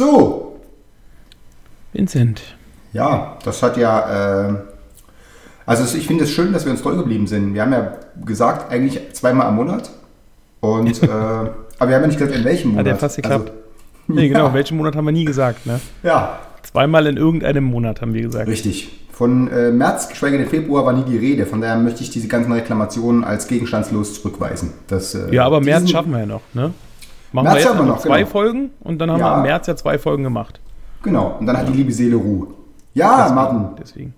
So, Vincent. ja, das hat ja. Äh, also ich finde es schön, dass wir uns treu geblieben sind. Wir haben ja gesagt, eigentlich zweimal am Monat. Und, äh, aber wir haben ja nicht gesagt, in welchem Monat. Hat ja fast geklappt. Also, Nee, genau, Ja. welchen Monat haben wir nie gesagt, ne? ja, Zweimal in irgendeinem Monat haben wir gesagt. richtig. Von äh, März, geschweige denn Februar, war nie die Rede. Von daher möchte ich diese ganzen Reklamationen als gegenstandslos zurückweisen. Das, äh, Ja, aber März schaffen wir ja noch, ne? Machen März wir jetzt haben wir noch zwei genau. Folgen und dann haben Ja. wir im März ja zwei Folgen gemacht. Genau, und dann hat die liebe Seele Ruhe. Ja, Martin, Deswegen.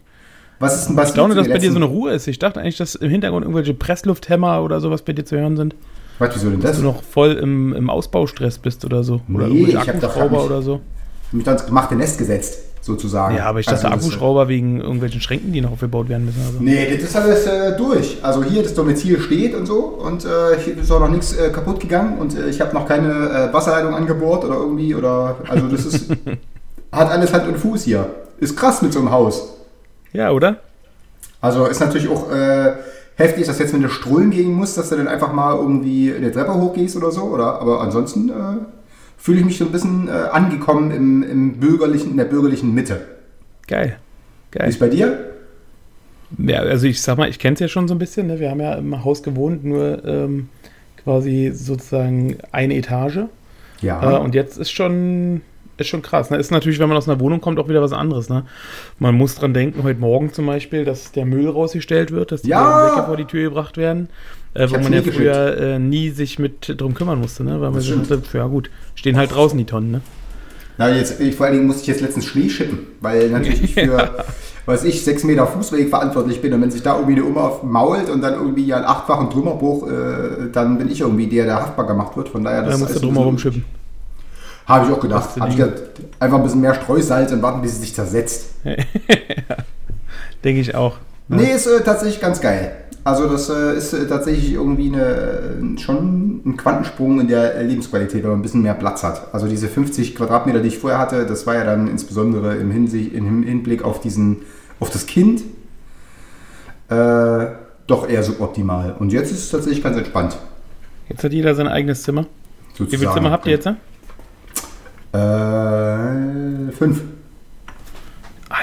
was ist denn was Ich staune, dass bei dir so eine Ruhe ist. Ich dachte eigentlich, dass im Hintergrund irgendwelche Presslufthämmer oder sowas bei dir zu hören sind. Was, wieso denn das? Dass du noch voll im, im Ausbaustress bist oder so. Oder Nee, ich hab doch oder so. mich dann ins gemachte Nest gesetzt, sozusagen. Ja, aber ich dachte Also Akkuschrauber wegen irgendwelchen Schränken, die noch aufgebaut werden müssen. Also. Nee, das ist alles äh, durch. Also hier das Domizil steht und so und äh, hier ist auch noch nichts äh, kaputt gegangen und äh, ich habe noch keine äh, Wasserleitung angebohrt oder irgendwie oder also das ist hat alles Hand und Fuß hier. Ist krass mit so einem Haus. Ja, oder? Also ist natürlich auch äh, heftig, dass jetzt wenn du Strullen gehen musst, dass du dann einfach mal irgendwie eine Treppe hochgehst oder so, oder? Aber ansonsten fühle ich mich so ein bisschen äh, angekommen im, im bürgerlichen, in der bürgerlichen Mitte. Geil. Wie Geil. ist bei dir? Ja, also ich sag mal, ich kenne es ja schon so ein bisschen. Ne? Wir haben ja im Haus gewohnt, nur ähm, quasi sozusagen eine Etage. Ja. Äh, und jetzt ist schon, ist schon krass. Ne? Ist natürlich, wenn man aus einer Wohnung kommt, auch wieder was anderes. Ne? Man muss dran denken, heute Morgen zum Beispiel, dass der Müll rausgestellt wird, dass die Ja! Säcke vor die Tür gebracht werden. Äh, wo man ja nie früher äh, nie sich mit drum kümmern musste, ne? Weil man Das sich dachte, ja gut, stehen halt draußen die Tonnen, ne? Na, jetzt, ich, vor allen Dingen musste ich jetzt letztens Schnee schippen, weil natürlich ich für, weiß ich, sechs Meter Fußweg verantwortlich bin. Und wenn sich da irgendwie eine Oma mault und dann irgendwie ja einen achtfachen Trümmerbruch, äh, dann bin ich irgendwie der, der haftbar gemacht wird. Von daher, Da musst du ist drum herum schippen. Habe ich auch gedacht. Du Habe ich gedacht, einfach ein bisschen mehr Streusalz und warten, bis es sich zersetzt. Denke ich auch. Nee, ist äh, tatsächlich ganz geil. Also das äh, ist äh, tatsächlich irgendwie eine, äh, schon ein Quantensprung in der Lebensqualität, wenn man ein bisschen mehr Platz hat. Also diese 50 Quadratmeter, die ich vorher hatte, das war ja dann insbesondere im, Hinsicht, im Hinblick auf, diesen, auf das Kind äh, doch eher suboptimal. Und jetzt ist es tatsächlich ganz entspannt. Jetzt hat jeder sein eigenes Zimmer. Wie viele sozusagen. Zimmer habt ihr jetzt? Ne? Äh, fünf.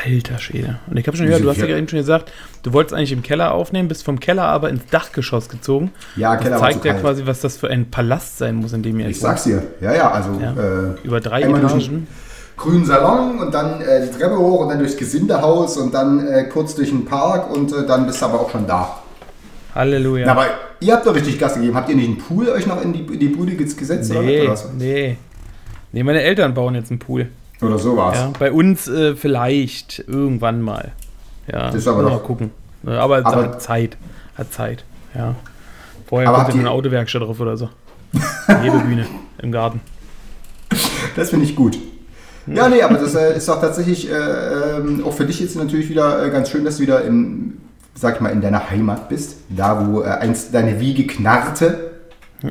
Alter Schwede. Und ich habe schon gehört, du hast ja eben schon gesagt, du wolltest eigentlich im Keller aufnehmen, bist vom Keller aber ins Dachgeschoss gezogen. Ja, Das Keller war zeigt ja kalt. quasi, was das für ein Palast sein muss, in dem ihr Ich sag's dir. Ja, ja, also Ja. Äh, Über drei Etagen. grünen Salon und dann äh, die Treppe hoch und dann durchs Gesindehaus und dann äh, kurz durch den Park und äh, dann bist du aber auch schon da. Halleluja. Na, aber ihr habt doch richtig Gas gegeben. Habt ihr nicht einen Pool euch noch in die, in die Bude ges- gesetzt nee, oder, was? nee. Nee, meine Eltern bauen jetzt einen Pool. Oder so war's? Ja, bei uns äh, vielleicht irgendwann mal. Ja, Das ist aber mal doch- gucken. Ja, aber, Aber- hat Zeit. Hat Zeit. Ja. Vorher kommt ihr- eine Autowerkstatt drauf oder so. Hebebühne im Garten. Das finde ich gut. Ja, nee, aber das äh, ist doch tatsächlich äh, ähm, auch für dich jetzt natürlich wieder äh, ganz schön, dass du wieder in, sag ich mal, in deiner Heimat bist. Da, wo äh, einst deine Wiege knarrte.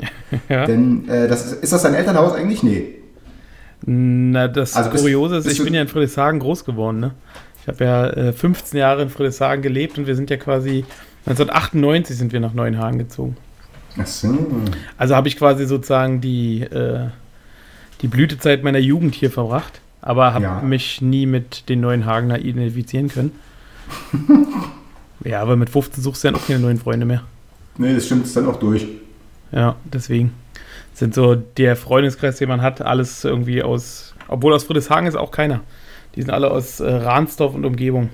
Ja. Denn äh, das ist, ist das dein Elternhaus eigentlich? Nee. Na, das Also bist- Kuriose ist, ich bin ja in Friedrichshagen groß geworden. Ne? Ich habe ja äh, 15 Jahre in Friedrichshagen gelebt und wir sind ja quasi 1998 sind wir nach Neuenhagen gezogen. Ach so. Also habe ich quasi sozusagen die, äh, die Blütezeit meiner Jugend hier verbracht, aber habe Ja. mich nie mit den neuen Hagener identifizieren können. ja, aber mit 15 suchst du ja auch keine neuen Freunde mehr. Nee, das stimmt, ist dann auch durch. Ja, deswegen sind so der Freundeskreis, den man hat, alles irgendwie aus, obwohl aus Friedrichshagen ist auch keiner. Die sind alle aus äh, Rahnsdorf und Umgebung.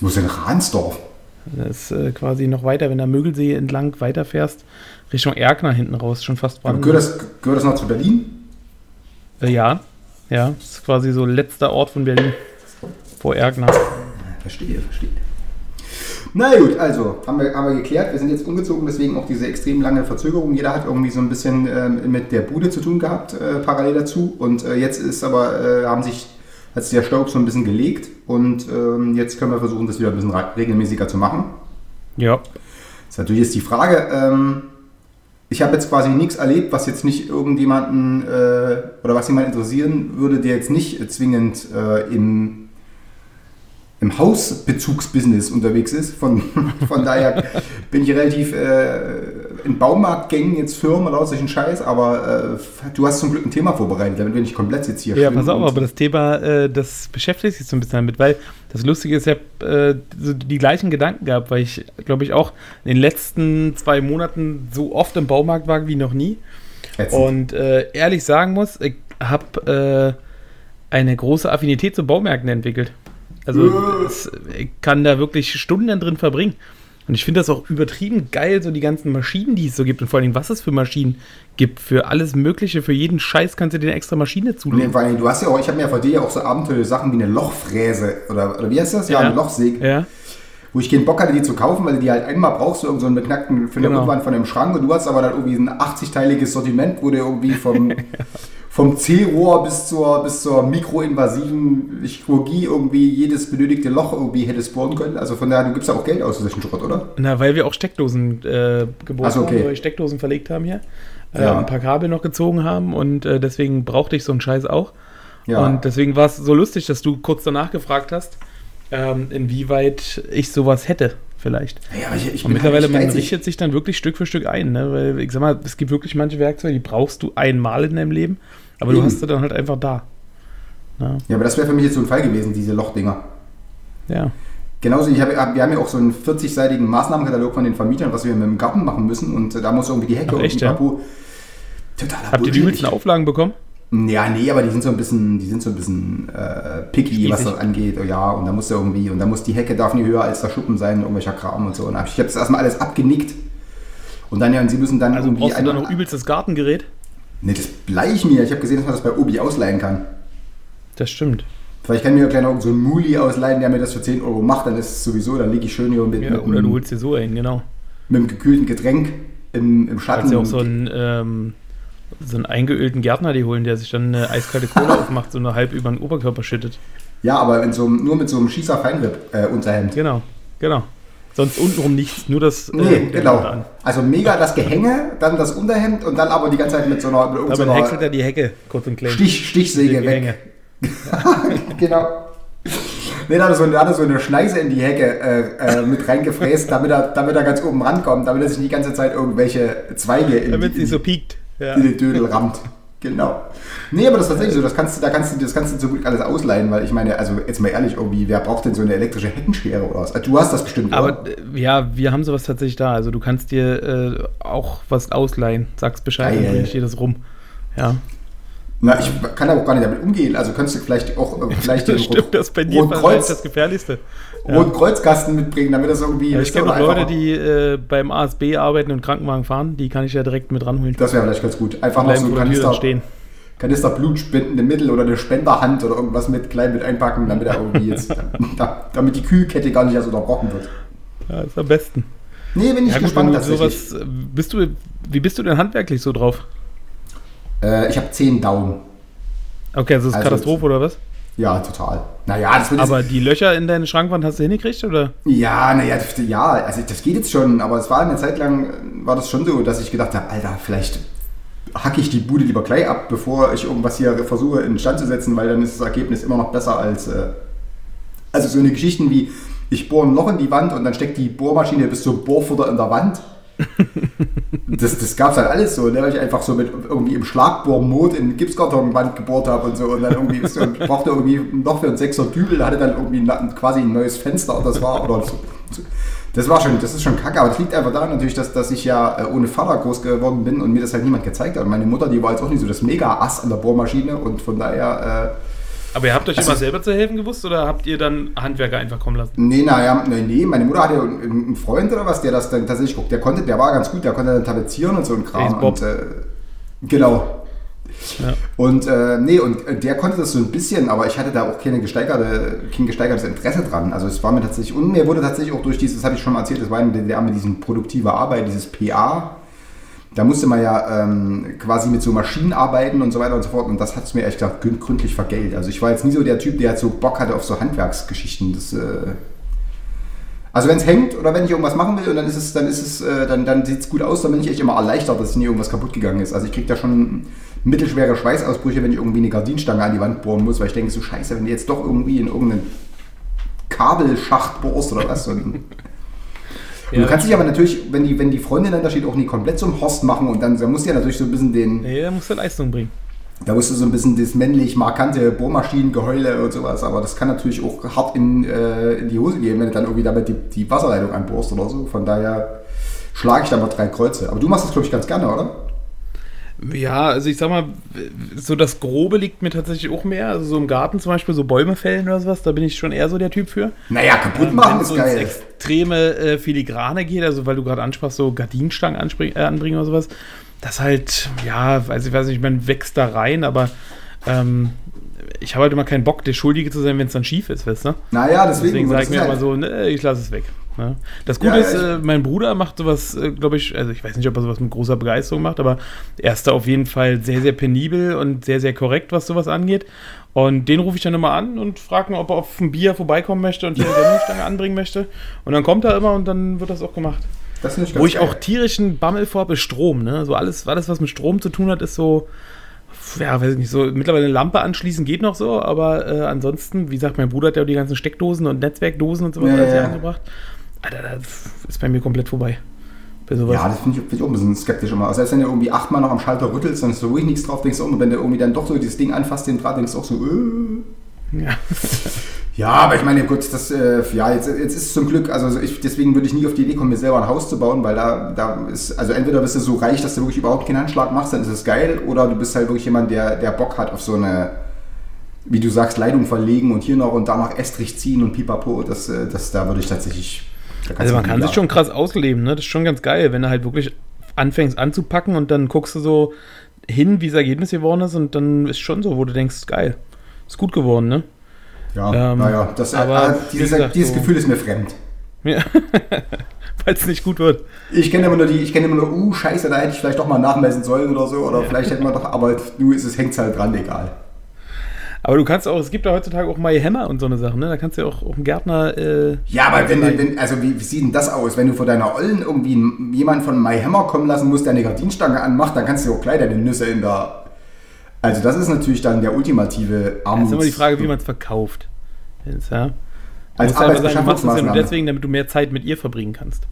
Wo ist denn Rahnsdorf? Das ist äh, quasi noch weiter, wenn der Mögelsee entlang weiterfährst, Richtung Erkner hinten raus, schon fast Brandenburg. gehört, das, gehört das noch zu Berlin? Äh, ja, ja, das ist quasi so letzter Ort von Berlin vor Erkner. Verstehe, verstehe. Na gut, also haben wir, haben wir geklärt. Wir sind jetzt umgezogen, deswegen auch diese extrem lange Verzögerung. Jeder hat irgendwie so ein bisschen ähm, mit der Bude zu tun gehabt, äh, parallel dazu. Und äh, jetzt ist aber, äh, haben sich, hat sich der Staub so ein bisschen gelegt und ähm, jetzt können wir versuchen, das wieder ein bisschen re- regelmäßiger zu machen. Ja. Das ist natürlich jetzt die Frage, ähm, ich habe jetzt quasi nichts erlebt, was jetzt nicht irgendjemanden äh, oder was jemand interessieren würde, der jetzt nicht äh, zwingend äh, im, im Hausbezugsbusiness unterwegs ist. Von, von daher bin ich relativ äh, in Baumarktgängen jetzt Firmen oder solchen Scheiß, aber äh, du hast zum Glück ein Thema vorbereitet, damit wir nicht komplett jetzt hier Ja, pass auf, aber das Thema, äh, das beschäftigt sich so ein bisschen damit, weil das Lustige ist, ich habe äh, so die gleichen Gedanken gehabt, weil ich, glaube ich, auch in den letzten zwei Monaten so oft im Baumarkt war wie noch nie. Ätzend. Und äh, ehrlich sagen muss, ich habe äh, eine große Affinität zu Baumärkten entwickelt. Also Äh. es, ich kann da wirklich Stunden drin verbringen. Und ich finde das auch übertrieben geil, so die ganzen Maschinen, die es so gibt und vor allem, was es für Maschinen gibt. Für alles Mögliche, für jeden Scheiß kannst du dir eine extra Maschine Nee, zulegen. allem, du hast ja auch, ich habe mir ja von dir ja auch so abenteuerliche Sachen wie eine Lochfräse oder, oder wie heißt das? Ja, eine Lochsäge. Ja. wo ich keinen Bock hatte, die zu kaufen, weil du die halt einmal brauchst, so irgend so einen beknackten für eine Genau. Rückwand von dem Schrank und du hast aber dann irgendwie ein 80-teiliges Sortiment, wo du irgendwie vom, vom C-Rohr bis zur, bis zur mikroinvasiven Chirurgie irgendwie jedes benötigte Loch irgendwie hättest bohren können. Also von daher, du gibst ja auch Geld aus für solchen Schrott, oder? Na, weil wir auch Steckdosen äh, geboten Ach so, okay. haben, weil wir Steckdosen verlegt haben hier. Äh, Ja. Ein paar Kabel noch gezogen haben und äh, deswegen brauchte ich so einen Scheiß auch. Ja. Und deswegen war es so lustig, dass du kurz danach gefragt hast, ähm, inwieweit ich sowas hätte, vielleicht. ja, ich, ich Und mittlerweile, halt man richtet sich dann wirklich Stück für Stück ein, ne? Weil ich sag mal, es gibt wirklich manche Werkzeuge, die brauchst du einmal in deinem Leben, aber du Eben. hast sie dann halt einfach da. Na, Ja, aber das wäre für mich jetzt so ein Fall gewesen, diese Lochdinger. ja. Genauso, ich hab, wir haben ja auch so einen 40-seitigen Maßnahmenkatalog von den Vermietern, was wir mit dem Garten machen müssen. Und äh, da muss irgendwie die Hecke Ach, echt, und ja? Papu. Totaler Habt ihr die übelsten. Auflagen bekommen? Ja, nee, aber die sind so ein bisschen, die sind so ein bisschen äh, picky, was Spießig. das angeht. Oh, Ja, und da muss ja irgendwie, und da muss die Hecke darf nie höher als der Schuppen sein, irgendwelcher Kram und so. Und ich habe das erstmal alles abgenickt. Und dann ja, und sie müssen dann Also irgendwie brauchst du dann einmal- noch übelstes Gartengerät? Nee, das bleib ich mir. Ich habe gesehen, dass man das bei Obi ausleihen kann. Das stimmt. Vielleicht kann mir ja gleich noch so einen Muli ausleihen, der mir das für 10 Euro macht, dann ist es sowieso, dann liege ich schön hier mit, Ja, mit, oder du holst dir so einen, genau. mit einem gekühlten Getränk im, im Schatten. Kannst ja auch so einen, ähm, so einen eingeölten Gärtner die holen, der sich dann eine eiskalte Cola aufmacht, so eine halb über den Oberkörper schüttet. ja, aber in so einem, nur mit so einem Schießer Feinripp äh, Unterhemd. Genau, genau. Sonst untenrum nichts, nur das. äh, Nee, Unterhemd genau. Also mega das Gehänge, dann das Unterhemd und dann aber die ganze Zeit mit so einer, mit Damit häckselt er die Hecke, kurz und klein. Stich, Stichsäge weg. Genau. Nee, da hat er so, da hat er so eine Schneise in die Hecke äh, äh, mit reingefräst, damit er, damit er ganz oben rankommt, damit er sich nicht die ganze Zeit irgendwelche Zweige in, Damit die, sie so piekt. Ja. in den Dödel rammt. Genau. Nee, aber das ist tatsächlich so, das kannst du, da kannst du, das kannst du zum Glück alles ausleihen, weil ich meine, also jetzt mal ehrlich, irgendwie, wer braucht denn so eine elektrische Heckenschere oder was? Also, Du hast das bestimmt, Aber oder? äh, ja, wir haben sowas tatsächlich da. Also du kannst dir äh, auch was ausleihen. Sagst Bescheid, Geil. dann bringe ich dir das rum. Ja. Na, ich kann aber auch gar nicht damit umgehen. Also könntest du vielleicht auch äh, vielleicht den Das stimmt, das bei dir Rotkreuz, das Gefährlichste. Ja. Rotkreuzkasten mitbringen, damit das irgendwie. Ja, ich kenne noch Leute, die äh, beim ASB arbeiten und Krankenwagen fahren. Die kann ich ja direkt mit ranholen. Das wäre vielleicht ganz gut. Einfach noch so ein Kanister, stehen. Kanister blutspendende Mittel oder eine Spenderhand oder irgendwas mit klein mit einpacken, damit er irgendwie jetzt, da, damit die Kühlkette gar nicht erst unterbrochen wird. Ja, ist am besten. Nee, bin ich Ja, gut, gespannt sowas, äh, bist du, wie bist du denn handwerklich so drauf? Äh, ich habe zehn Daumen. Okay, also das ist Also- Katastrophe oder was? Ja, total. Naja, das wird Aber die Löcher in deine Schrankwand hast du hingekriegt oder? Ja, naja, ja, also das geht jetzt schon, aber es war eine Zeit lang, äh, war das schon so, dass ich gedacht habe, Alter, vielleicht hacke ich die Bude lieber gleich ab, bevor ich irgendwas hier versuche instand zu setzen, weil dann ist das Ergebnis immer noch besser als, äh, also so eine Geschichten wie, ich bohre ein Loch in die Wand und dann steckt die Bohrmaschine bis zum Bohrfutter in der Wand. Das, das gab es halt alles so, ne? weil ich einfach so mit irgendwie im Schlagbohrmod in Gipskartonwand gebohrt habe und so und dann irgendwie so, brauchte irgendwie noch für einen Sechser Dübel, hatte dann irgendwie ein, quasi ein neues Fenster und das war oder so, das war schon, das ist schon kacke, aber das liegt einfach daran natürlich, dass, dass ich ja äh, ohne Vater groß geworden bin und mir das halt niemand gezeigt hat. Und meine Mutter, die war jetzt auch nicht so das Mega-Ass an der Bohrmaschine und von daher, Aber ihr habt euch Also- immer selber zu helfen gewusst oder habt ihr dann Handwerker einfach kommen lassen? nee, naja, nee, nee, meine Mutter hatte einen, Freund oder was, der das dann tatsächlich guckt. Der konnte, der war ganz gut, der konnte dann tapezieren und so ein Kram. Und, äh, genau. Ja. Und äh, nee, und äh, der konnte das so ein bisschen, aber ich hatte da auch keine gesteigerte, kein gesteigertes Interesse dran. Also es war mir tatsächlich, und mir wurde tatsächlich auch durch dieses, das habe ich schon mal erzählt, das war in der DDR mit diesem produktive Arbeit, dieses PA. Da musste man ja ähm, quasi mit so Maschinen arbeiten und so weiter und so fort. Und das hat es mir ehrlich gesagt gründ- gründlich vergällt. Also ich war jetzt nie so der Typ, der jetzt so Bock hatte auf so Handwerksgeschichten. Das, äh, also wenn es hängt oder wenn ich irgendwas machen will und dann ist es, dann ist es, äh, dann, dann sieht es gut aus, dann bin ich echt immer erleichtert, dass nie irgendwas kaputt gegangen ist. Also ich kriege da schon mittelschwere Schweißausbrüche, wenn ich irgendwie eine Gardinenstange an die Wand bohren muss, weil ich denke so scheiße, wenn du jetzt doch irgendwie in irgendeinen Kabelschacht bohrst oder was. Und Ja, du kannst dich aber natürlich, wenn die, wenn die Freundin dann da steht, auch nie komplett zum Horst machen und dann, dann musst du ja natürlich so ein bisschen den, Nee, da musst du Leistung bringen. da musst du so ein bisschen das männlich markante Bohrmaschinengeheule und sowas, aber das kann natürlich auch hart in, äh, in die Hose gehen, wenn du dann irgendwie damit die, die Wasserleitung anbohrst oder so. Von daher schlage ich da mal drei Kreuze. Aber du machst das, glaube ich, ganz gerne, oder? Ja, also ich sag mal, so das Grobe liegt mir tatsächlich auch mehr. Also so im Garten zum Beispiel, so Bäume fällen oder sowas, da bin ich schon eher so der Typ für. Naja, kaputt machen Wenn ist so geil. extreme äh, Filigrane geht, also weil du gerade ansprachst, so Gardinenstangen äh, anbringen oder sowas, das halt, ja, weiß ich weiß nicht, man wächst da rein, aber ähm, ich habe halt immer keinen Bock, der Schuldige zu sein, wenn es dann schief ist, weißt du? Naja, deswegen, Deswegen sage ich mir halt- immer so, ne, ich lasse es weg. Ne? Das Gute Ja, ist, äh, mein Bruder macht sowas, äh, glaube ich, also ich weiß nicht, ob er sowas mit großer Begeisterung macht, aber er ist da auf jeden Fall sehr, sehr penibel und sehr, sehr korrekt, was sowas angeht. Und den rufe ich dann immer an und frage ihn, ob er auf ein Bier vorbeikommen möchte und hier eine Gardinenstange anbringen möchte. Und dann kommt er immer und dann wird das auch gemacht. das finde ich Wo ich geil. auch tierischen Bammel vor habe, ist Strom. Ne? So alles, alles, was mit Strom zu tun hat, ist so, ja, weiß ich nicht, so mittlerweile eine Lampe anschließen geht noch so, aber äh, ansonsten, wie gesagt, mein Bruder hat ja auch die ganzen Steckdosen und Netzwerkdosen und so was Ja, alles ja. angebracht. Alter, das ist bei mir komplett vorbei. Ja, das finde ich, find ich auch ein bisschen skeptisch immer. Also selbst wenn du irgendwie achtmal noch am Schalter rüttelst, dann ist so ruhig nichts drauf, denkst du auch, und wenn du irgendwie dann doch so dieses Ding anfasst, den Draht, denkst du auch so, äh. Ja. Ja, aber ich meine, gut, das, äh, ja, jetzt, jetzt ist es zum Glück, also ich, deswegen würde ich nie auf die Idee kommen, mir selber ein Haus zu bauen, weil da, da ist, also entweder bist du so reich, dass du wirklich überhaupt keinen Handschlag machst, dann ist es geil, oder du bist halt wirklich jemand, der, der Bock hat auf so eine, wie du sagst, Leitung verlegen und hier noch und da noch Estrich ziehen und pipapo, das, äh, das, da würde ich tatsächlich. Also man kann sich schon krass ausleben, ne? Das ist schon ganz geil, wenn du halt wirklich anfängst anzupacken und dann guckst du so hin, wie das Ergebnis geworden ist und dann ist schon so, wo du denkst, geil, ist gut geworden, ne? Ja, Ähm, naja, das, äh, aber äh, dieses, gesagt, dieses Gefühl ist mir fremd. Ja. Weil es nicht gut wird. Ich kenne immer nur die, ich kenne immer nur, uh, scheiße, da hätte ich vielleicht doch mal nachmessen sollen oder so, oder vielleicht hätte man doch, aber nu ist es, hängt halt dran, egal. Aber du kannst auch, es gibt ja heutzutage auch My Hammer und so eine Sachen, ne? Da kannst du ja auch, auch einen Gärtner. Äh, Ja, aber wenn, wenn also wie, wie sieht denn das aus, wenn du vor deiner Ollen irgendwie jemanden von My Hammer kommen lassen musst, der eine Gardinenstange anmacht, dann kannst du auch gleich deine Nüsse in der. Also das ist natürlich dann der ultimative das ist Armuts. immer die Frage, wie man es verkauft. Jetzt, ja. Du als musst einfach sagen, du machst das ja nur deswegen, damit du mehr Zeit mit ihr verbringen kannst.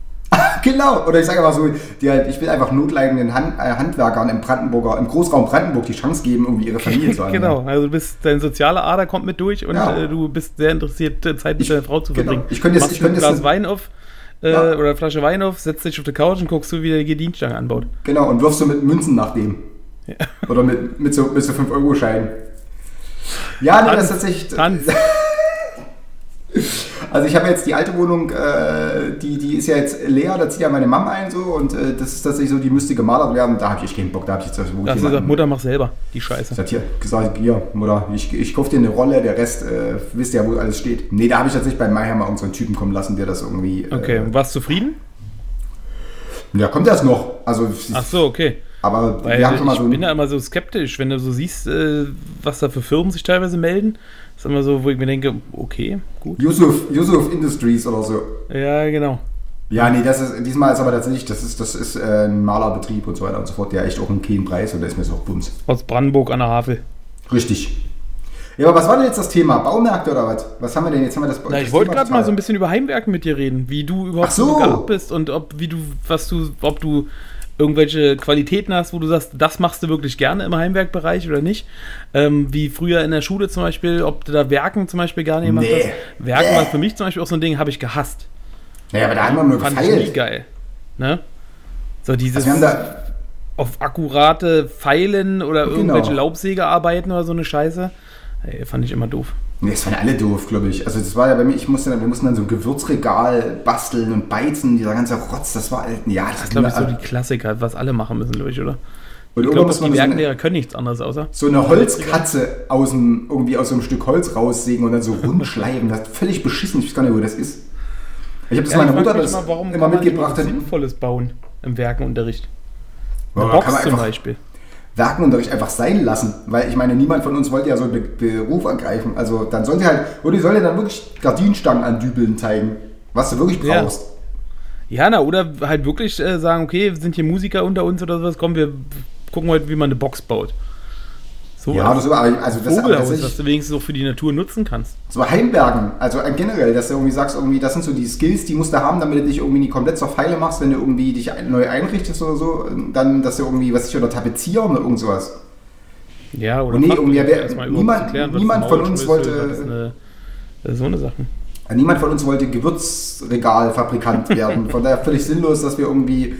Genau, oder ich sage einfach so, die halt, ich will einfach notleidenden Hand, äh, Handwerkern im Brandenburger, im Großraum Brandenburg die Chance geben, irgendwie ihre Familie zu ernähren. genau, also du bist, dein sozialer Ader kommt mit durch und Ja. äh, du bist sehr interessiert, äh, Zeit mit Ich- deiner Frau zu genau. verbringen. Ich könnte jetzt- ich könnte ein jetzt Glas eine- Wein auf äh, Ja. oder eine Flasche Wein auf, setzt dich auf die Couch und guckst du, wie der die Dienststange anbaut. Genau, und wirfst du mit Münzen nach dem. Oder mit, mit so, mit so 5-Euro-Scheinen. Ja, nee, das ist tatsächlich. Tanz. Also ich habe jetzt die alte Wohnung, äh, die, die ist ja jetzt leer, da zieht ja meine Mama ein so und äh, das ist tatsächlich so, die müsste gemalert werden. Da habe ich echt keinen Bock, da habe ich jetzt hast du gesagt, Mutter, mach selber die Scheiße. Ich hier gesagt, hier, Mutter, ich, ich kaufe dir eine Rolle, der Rest, äh, wisst ihr ja, wo alles steht. Nee, da habe ich tatsächlich bei Mayhammer irgendeinen Typen kommen lassen, der das irgendwie. Äh, Okay, warst du zufrieden? Ja, kommt das noch. Also, Ach so, okay. aber Weil wir haben schon mal ich so bin da immer so skeptisch, wenn du so siehst, äh, was da für Firmen sich teilweise melden. Das ist immer so, wo ich mir denke, okay, gut. Yusuf, Yusuf Industries oder so. Ja, genau. Ja, nee, das ist, diesmal ist aber tatsächlich, das ist, das ist äh, ein Malerbetrieb und so weiter und so fort, der echt auch einen kleinen Preis und da ist mir so auch Bums. Aus Brandenburg an der Havel. Richtig. Ja, aber was war denn jetzt das Thema? Baumärkte oder was? Was haben wir denn jetzt? Haben wir das, Na, das ich wollte gerade mal so ein bisschen über Heimwerken mit dir reden, wie du überhaupt Ach so. begabt bist und ob wie du was du ob du irgendwelche Qualitäten hast, wo du sagst, das machst du wirklich gerne im Heimwerkbereich oder nicht. Ähm, wie früher in der Schule zum Beispiel, ob du da Werken zum Beispiel nicht gemacht Nee. hast. Werken Nee. war für mich zum Beispiel auch so ein Ding, habe ich gehasst. Naja, aber da haben wir nur Fand ich nie gefeilt. geil. Ne? So dieses Also wir haben da, auf akkurate Pfeilen oder Genau. irgendwelche Laubsägearbeiten oder so eine Scheiße. Ey, fand ich immer doof. Nee, das waren alle doof, glaube ich. Also das war ja bei mir, ich musste dann, wir mussten dann so ein Gewürzregal basteln und beizen, dieser ganze Rotz, das war halt, ja, das, Das ist, glaube ich, so die Klassiker, was alle machen müssen, glaube ich, oder? Und Ich glaube, die man so Werkenlehrer können nichts anderes außer. so eine Holzkatze aus dem, irgendwie aus so einem Stück Holz raussägen und dann so rundschleifen. Das ist völlig beschissen. Ich weiß gar nicht, wo das ist. Ich habe das Ja, meiner Mutter das immer, warum immer kann man mitgebracht. was Hat. Sinnvolles bauen im Werkenunterricht. Eine kann Box zum Beispiel. Werkenunterricht einfach sein lassen, weil ich meine, niemand von uns wollte ja so einen Be Beruf ergreifen. Also dann sollte halt, oder die sollte dann wirklich Gardinenstangen an Dübeln zeigen, was du wirklich Ja. brauchst. Ja, na, oder halt wirklich äh, sagen, okay, sind hier Musiker unter uns oder sowas, komm, wir gucken heute, wie man eine Box baut. So Ja, das ist aber, also das Vogelhaus, tatsächlich was du wenigstens auch für die Natur nutzen kannst. so Heimbergen, also generell, dass du irgendwie sagst, irgendwie, das sind so die Skills, die musst du haben, damit du dich irgendwie nicht komplett zur Pfeile machst, wenn du irgendwie dich neu einrichtest oder so, dann, dass du irgendwie, was ich, oder tapezieren oder irgend sowas. Ja, oder Und nee, irgendwie, wer- niemand- klären, niemand von uns wollte- eine, so eine Sachen. Niemand von uns wollte Gewürzregalfabrikant werden. Von daher völlig sinnlos, dass wir irgendwie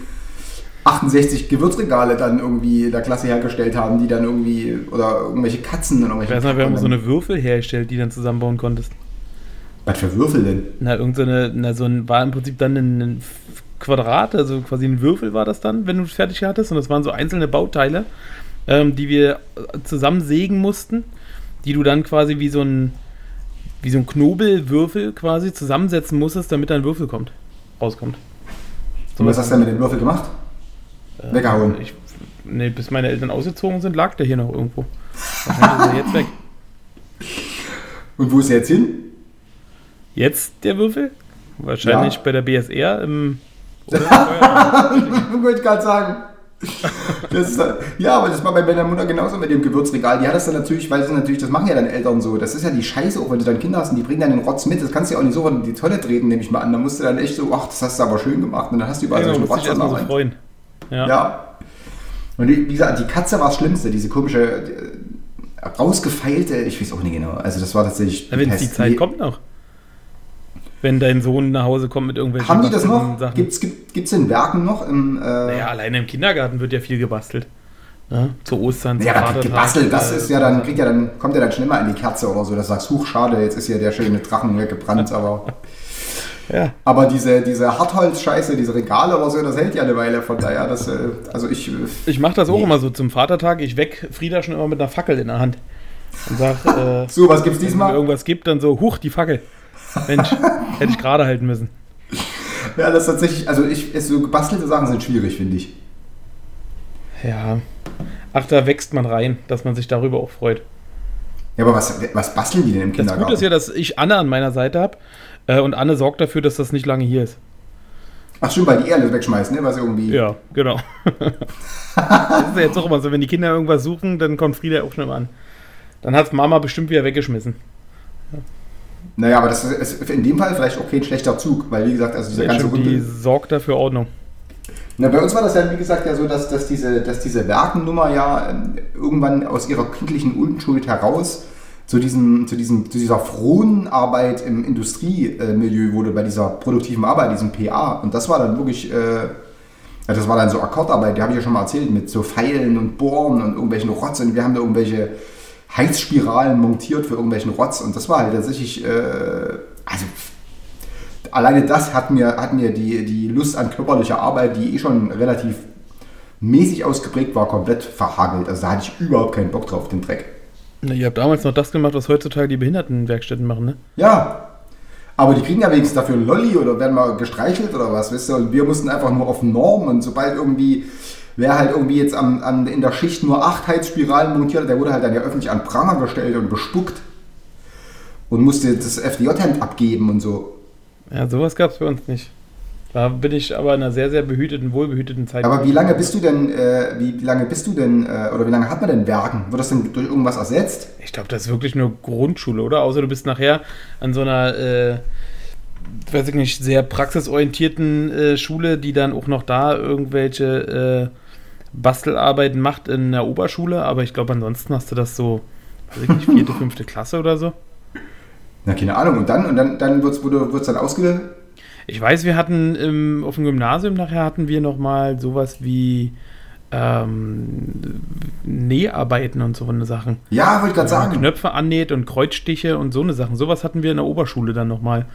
68 Gewürzregale dann irgendwie der Klasse hergestellt haben, die dann irgendwie, oder irgendwelche Katzen Ich irgendwelche weiß noch, wir haben so dann- eine Würfel hergestellt, die dann zusammenbauen konntest. Was für Würfel denn? Na, irgend so na, so ein, war im Prinzip dann ein, ein Quadrat, also quasi ein Würfel war das dann, wenn du es fertig hattest. Und das waren so einzelne Bauteile, ähm, die wir äh, zusammensägen mussten, die du dann quasi wie so ein, wie so ein Knobelwürfel quasi zusammensetzen musstest, damit ein Würfel kommt, rauskommt. Und was hast du denn mit dem Würfel gemacht? Weggehauen. Ich, nee, bis meine Eltern ausgezogen sind, lag der hier noch irgendwo. Wahrscheinlich ist er jetzt weg. Und wo ist er jetzt hin? Jetzt der Würfel? Wahrscheinlich Ja. bei der BSR im. Wollte ich gerade sagen. Ist, ja, aber das war bei meiner Mutter genauso mit dem Gewürzregal. Die hat das dann natürlich, weil das natürlich, das machen ja dann Eltern so. Das ist ja die Scheiße, auch wenn du dann Kinder hast und die bringen dann den Rotz mit. Das kannst du ja auch nicht so in die Tonne treten, nehme ich mal an. Da musst du dann echt so, ach, das hast du aber schön gemacht. Und dann hast du überall Ja, man muss Rotz an der so freuen. Ja. Ja. Und die- wie gesagt, die Katze war das Schlimmste, diese komische, äh, rausgefeilte, ich weiß auch nicht genau. Also das war tatsächlich. Na, Wenn es die. Zeit Nee. kommt noch. Wenn dein Sohn nach Hause kommt mit irgendwelchen Haben die das noch? Sachen. Gibt's, gibt es in Werken noch? Im, äh, Naja, alleine im Kindergarten wird ja viel gebastelt. Ja, zu Ostern, Ja, Vatertag. gebastelt, das äh, ist ja dann, kriegt ja dann, kommt ja dann schnell mal in die Kerze oder so, dass du sagst, huch, schade, jetzt ist hier der schöne Drachen weggebrannt, aber, Ja. aber diese, diese Hartholz-Scheiße, diese Regale oder so, das hält ja eine Weile, von daher, das, äh, also ich, äh, Ich mache das auch Nee. immer so zum Vatertag. Ich weck Frieda schon immer mit einer Fackel in der Hand. Und sag, äh, so, was gibt's wenn es diesmal? irgendwas gibt, dann so, huch, die Fackel. Mensch, hätte ich gerade halten müssen. Ja, das ist tatsächlich, also ich, so gebastelte Sachen sind schwierig, finde ich. Ja. Ach, da wächst man rein, dass man sich darüber auch freut. Ja, aber was, was basteln die denn im Das Kindergarten? Gute ist ja, dass ich Anne an meiner Seite habe. Äh, und Anne sorgt dafür, dass das nicht lange hier ist. Ach stimmt, weil die Erle wegschmeißen, ne, was irgendwie, Ja, genau. das ist ja jetzt auch immer so, wenn die Kinder irgendwas suchen, dann kommt Frieda auch schnell an. Dann hat Mama bestimmt wieder weggeschmissen. naja, aber das ist in dem Fall vielleicht auch kein schlechter Zug, weil wie gesagt, also dieser Sehr ganze schön, die Runde, sorgt dafür Ordnung. Na, bei uns war das ja, wie gesagt, ja so, dass, dass diese, dass diese Werkennummer ja ähm, irgendwann aus ihrer kindlichen Unschuld heraus zu, diesem, zu, diesem, zu dieser frohen Arbeit im Industriemilieu wurde, bei dieser produktiven Arbeit, diesem PA. Und das war dann wirklich, äh, das war dann so Akkordarbeit, die habe ich ja schon mal erzählt, mit so Pfeilen und Bohren und irgendwelchen Rotz. Und wir haben da irgendwelche Heizspiralen montiert für irgendwelchen Rotz. Und das war halt tatsächlich, äh, also alleine das hat mir, hat mir die, die Lust an körperlicher Arbeit, die eh schon relativ mäßig ausgeprägt war, komplett verhagelt. Also da hatte ich überhaupt keinen Bock drauf, den Dreck. Na, ihr habt damals noch das gemacht, was heutzutage die Behindertenwerkstätten machen, ne? Ja, aber die kriegen ja wenigstens dafür Lolli oder werden mal gestreichelt oder was, wisst ihr? Und wir mussten einfach nur auf Norm und sobald irgendwie, wer halt irgendwie jetzt am, an, in der Schicht nur acht Heizspiralen montiert hat, der wurde halt dann ja öffentlich an Pranger gestellt und bespuckt und musste das FDJ-Hemd abgeben und so. Ja, sowas gab es bei uns nicht. Da bin ich aber in einer sehr, sehr behüteten, wohlbehüteten Zeit. Aber wie lange bist du denn, äh, wie, wie lange bist du denn, äh, oder wie lange hat man denn Werken? Wird das denn durch irgendwas ersetzt? Ich glaube, das ist wirklich nur Grundschule, oder? Außer du bist nachher an so einer, äh, weiß ich nicht, sehr praxisorientierten äh, Schule, die dann auch noch da irgendwelche äh, Bastelarbeiten macht in der Oberschule. Aber ich glaube, ansonsten hast du das so, weiß ich nicht, vierte, fünfte Klasse oder so. Na, keine Ahnung. Und dann, und dann, dann wird es wird's dann ausge... Ich weiß, wir hatten im, auf dem Gymnasium nachher hatten wir noch mal sowas wie ähm, Näharbeiten und so eine Sachen. Ja, wollte ich gerade sagen. Knöpfe annäht und Kreuzstiche und so eine Sachen. Sowas hatten wir in der Oberschule dann nochmal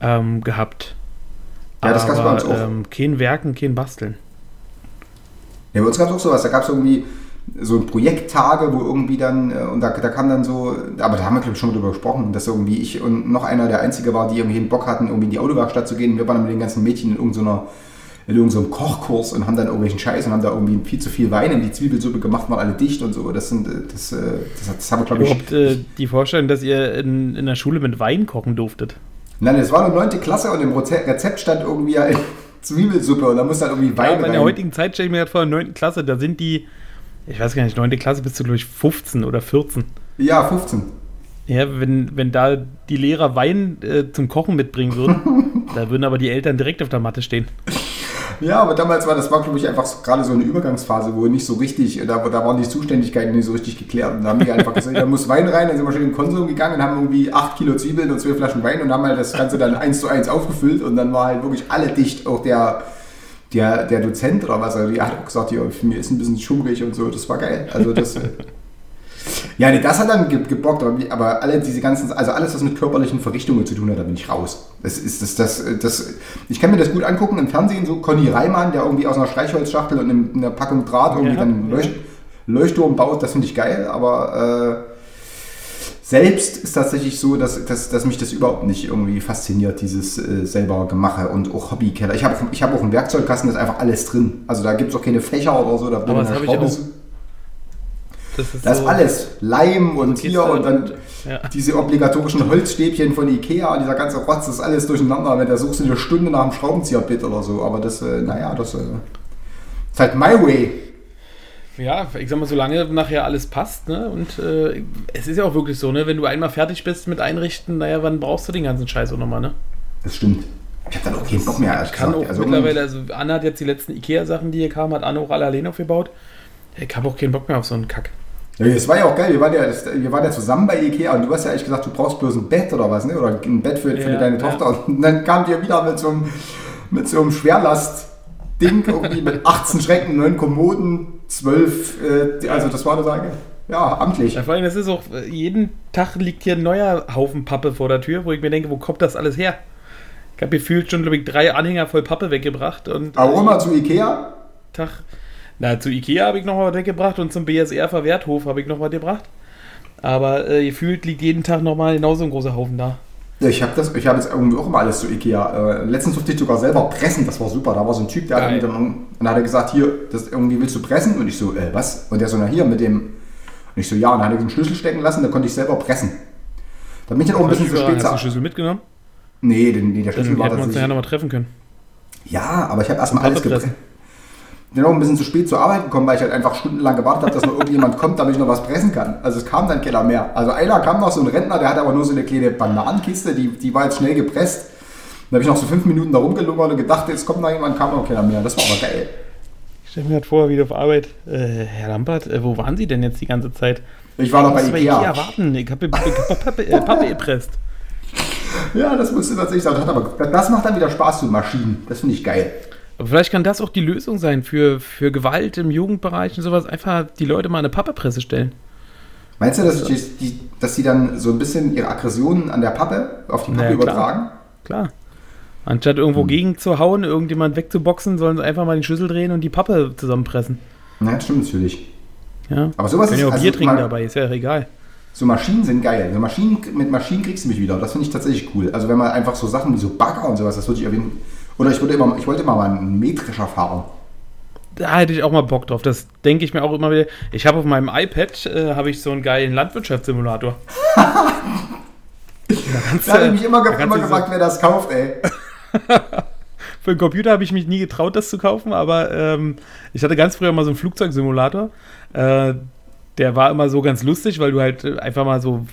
ähm, gehabt. Ja, das gab's bei uns auch. Ähm, kein Werken, kein Basteln. Ja, bei uns gab es auch sowas. Da gab es irgendwie so Projekttage, wo irgendwie dann, äh, und da, da kam dann so, aber da haben wir, glaube ich, schon drüber gesprochen, dass irgendwie ich und noch einer der Einzige war, die irgendwie einen Bock hatten, irgendwie in die Autowerkstatt zu gehen. Wir waren dann mit den ganzen Mädchen in irgendeiner in irgendeinem Kochkurs und haben dann irgendwelchen Scheiß und haben da irgendwie viel zu viel Wein in die Zwiebelsuppe gemacht, waren alle dicht und so. Das sind, äh, das, äh, das, das haben wir, glaube ich. Überhaupt äh, die Vorstellung, dass ihr in, in der Schule mit Wein kochen durftet. Nein, das war eine neunte Klasse und im Reze- Rezept stand irgendwie ja Zwiebelsuppe und da muss dann irgendwie Ja, Wein aber in der heutigen Zeit stelle ich mir gerade vor, in der 9. Klasse, da sind die, ich weiß gar nicht, 9. Klasse bist du, glaube ich, 15 oder 14. Ja, 15. Ja, wenn, wenn da die Lehrer Wein äh, zum Kochen mitbringen würden, da würden aber die Eltern direkt auf der Matte stehen. Ja, aber damals war das war, glaube ich, einfach so, gerade so eine Übergangsphase, wo nicht so richtig, da, da waren die Zuständigkeiten nicht so richtig geklärt. Und da haben die einfach gesagt, da muss Wein rein, dann sind wir schon in den Konsum gegangen und haben irgendwie 8 Kilo Zwiebeln und 12 Flaschen Wein und haben halt das Ganze dann eins zu eins aufgefüllt und dann war halt wirklich alle dicht, auch der, der, der Dozent oder was, also, der hat auch gesagt, ja, mir ist ein bisschen schummrig und so, das war geil. Also das. Ja, nee, das hat dann ge gebockt, aber, aber alle diese ganzen, also alles, was mit körperlichen Verrichtungen zu tun hat, da bin ich raus. Das ist das, das, das, ich kann mir das gut angucken im Fernsehen, so Conny Reimann, der irgendwie aus einer Streichholzschachtel und in einer Packung Draht irgendwie Ja, dann ja. Leucht Leuchtturm baut, das finde ich geil, aber äh, selbst ist tatsächlich so, dass, dass, dass mich das überhaupt nicht irgendwie fasziniert, dieses äh, selber Gemache und auch Hobbykeller. Ich habe ich hab auch einen Werkzeugkasten, da ist einfach alles drin. Also da gibt es auch keine Fächer oder so. Da Aber das habe ich auch. ist- Das ist, da ist so- alles. Leim und hier und dann ja. diese obligatorischen Holzstäbchen von Ikea und dieser ganze Rotz, das ist alles durcheinander. Wenn da suchst du eine Stunde nach einem Schraubenzieherbit oder so. Aber das, äh, naja, das äh, ist halt my way. Ja, ich sag mal, solange nachher alles passt, ne? Und äh, es ist ja auch wirklich so, ne? Wenn du einmal fertig bist mit Einrichten, naja, wann brauchst du den ganzen Scheiß auch nochmal, ne? Das stimmt. Ich habe dann auch keinen Bock mehr. Ich kann gesagt. auch Also mittlerweile, also Anna hat jetzt die letzten Ikea-Sachen, die hier kamen, hat Anna auch alle alleine aufgebaut. Ich habe auch keinen Bock mehr auf so einen Kack. Ja, das war ja auch geil. Wir waren ja, wir waren ja zusammen bei Ikea und du hast ja eigentlich gesagt, du brauchst bloß ein Bett oder was, ne? Oder ein Bett für, für Ja, deine ja. Tochter. Und dann kam dir wieder mit so einem, mit so einem Schwerlast-Ding irgendwie mit 18 Schränken, 9 Kommoden, 12, äh, also das war eine Sage. Ja, amtlich. Ja, vor allem, das ist auch, äh, jeden Tag liegt hier ein neuer Haufen Pappe vor der Tür, wo ich mir denke, wo kommt das alles her? Ich habe gefühlt schon, glaube ich, drei Anhänger voll Pappe weggebracht und äh, Auch immer zu Ikea. Tag. Na, zu Ikea habe ich noch mal weggebracht und zum BSR Verwerthof habe ich noch was gebracht. Aber äh, gefühlt liegt jeden Tag noch mal genauso ein großer Haufen da. Ja, ich habe das, ich habe jetzt irgendwie auch immer alles zu Ikea. Äh, letztens durfte ich sogar selber pressen, das war super. Da war so ein Typ, der hat Geil. mir dann, und dann hat er gesagt, hier, das irgendwie willst du pressen? Und ich so, äh, was? Und der so, na hier mit dem. Und ich so, ja, und dann hat er den Schlüssel stecken lassen, da konnte ich selber pressen. Da bin ich dann auch ein bisschen zu spät Hast du den. Schlüssel mitgenommen? Nee, den, nee, der Dann Schlüssel war hätten wir uns ja tatsächlich. noch mal treffen können. Ja, aber ich habe erstmal alles gepresst. Bin auch ein bisschen zu spät zur Arbeit gekommen, weil ich halt einfach stundenlang gewartet habe, dass noch irgendjemand kommt, damit ich noch was pressen kann. Also es kam dann keiner mehr. Also einer kam noch, so ein Rentner, der hatte aber nur so eine kleine Bananenkiste, die, die war jetzt schnell gepresst. Dann habe ich noch so fünf Minuten da rumgelungert und gedacht, jetzt kommt noch jemand, kam noch keiner mehr. Das war aber geil. Ich stelle mir gerade vor, wieder auf Arbeit. Äh, Herr Lampert, äh, wo waren Sie denn jetzt die ganze Zeit? Ich war noch bei Ich muss Ikea. warten. Ich habe hab Pappe, äh, Pappe gepresst. Ja, das musste tatsächlich sein. Das, hat aber, das macht dann wieder Spaß zu Maschinen. Das finde ich geil. Aber vielleicht kann das auch die Lösung sein für, für Gewalt im Jugendbereich und sowas. Einfach die Leute mal eine Pappepresse stellen. Meinst du, dass, die, die, dass die dann so ein bisschen ihre Aggressionen an der Pappe auf die Pappe Ja, klar. übertragen? Klar. Anstatt irgendwo gegen zu hauen, irgendjemand wegzuboxen, sollen sie einfach mal den Schlüssel drehen und die Pappe zusammenpressen. Ja, das stimmt natürlich. Ja. Aber sowas Können ist ja auch also Bier trinken mal- dabei, ist ja egal. So Maschinen sind geil. So Maschinen, mit Maschinen kriegst du mich wieder. Das finde ich tatsächlich cool. Also wenn man einfach so Sachen wie so Bagger und sowas, das würde ich erwähnen. Oder ich immer, ich wollte immer mal einen Mähdrescher fahren. Da hätte ich auch mal Bock drauf. Das denke ich mir auch immer wieder. Ich habe auf meinem iPad äh, habe ich so einen geilen Landwirtschaftssimulator. da Da habe ich mich immer, ge immer du so- gefragt, wer das kauft, ey. Für den Computer habe ich mich nie getraut, das zu kaufen, aber ähm, ich hatte ganz früher mal so einen Flugzeugsimulator. Äh, der war immer so ganz lustig, weil du halt äh, einfach mal so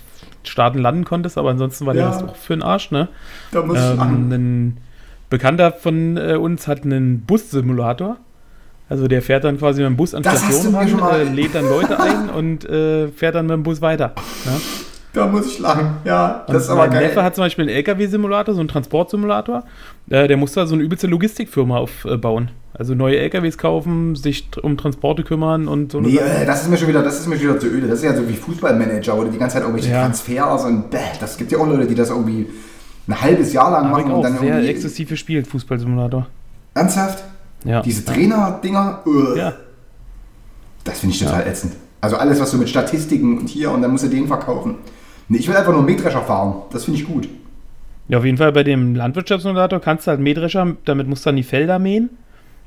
starten, landen konntest, aber ansonsten war der Ja. das auch für den Arsch, ne? Da muss ich Ähm, lachen. Bekannter von äh, uns hat einen Bussimulator. Also der fährt dann quasi mit dem Bus an Das hast Station du mir schon ran, äh, lädt dann Leute ein und äh, fährt dann mit dem Bus weiter. Ja? Da muss ich lachen. Ja, Und das ist aber geil. Neffe hat zum Beispiel einen LKW-Simulator, so einen Transportsimulator. Äh, der muss da so eine übelste Logistikfirma aufbauen. Also neue LKWs kaufen, sich um Transporte kümmern und so. Nee, äh, das ist mir schon wieder, das ist mir schon wieder zu öde. Das ist ja so wie Fußballmanager oder die ganze Zeit irgendwelche Ja. Transfers und bäh, das gibt ja auch Leute, die das irgendwie ein halbes Jahr lang machen und auch dann sehr irgendwie exzessiv gespielt, Fußballsimulator. ernsthaft Ja. diese Trainer-Dinger. Ja. Das finde ich total ätzend. Also alles, was so mit Statistiken und hier und dann musst du den verkaufen. Nee, ich will einfach nur Mähdrescher fahren. Das finde ich gut. Ja, auf jeden Fall bei dem Landwirtschaftssimulator kannst du halt Mähdrescher, damit musst du dann die Felder mähen.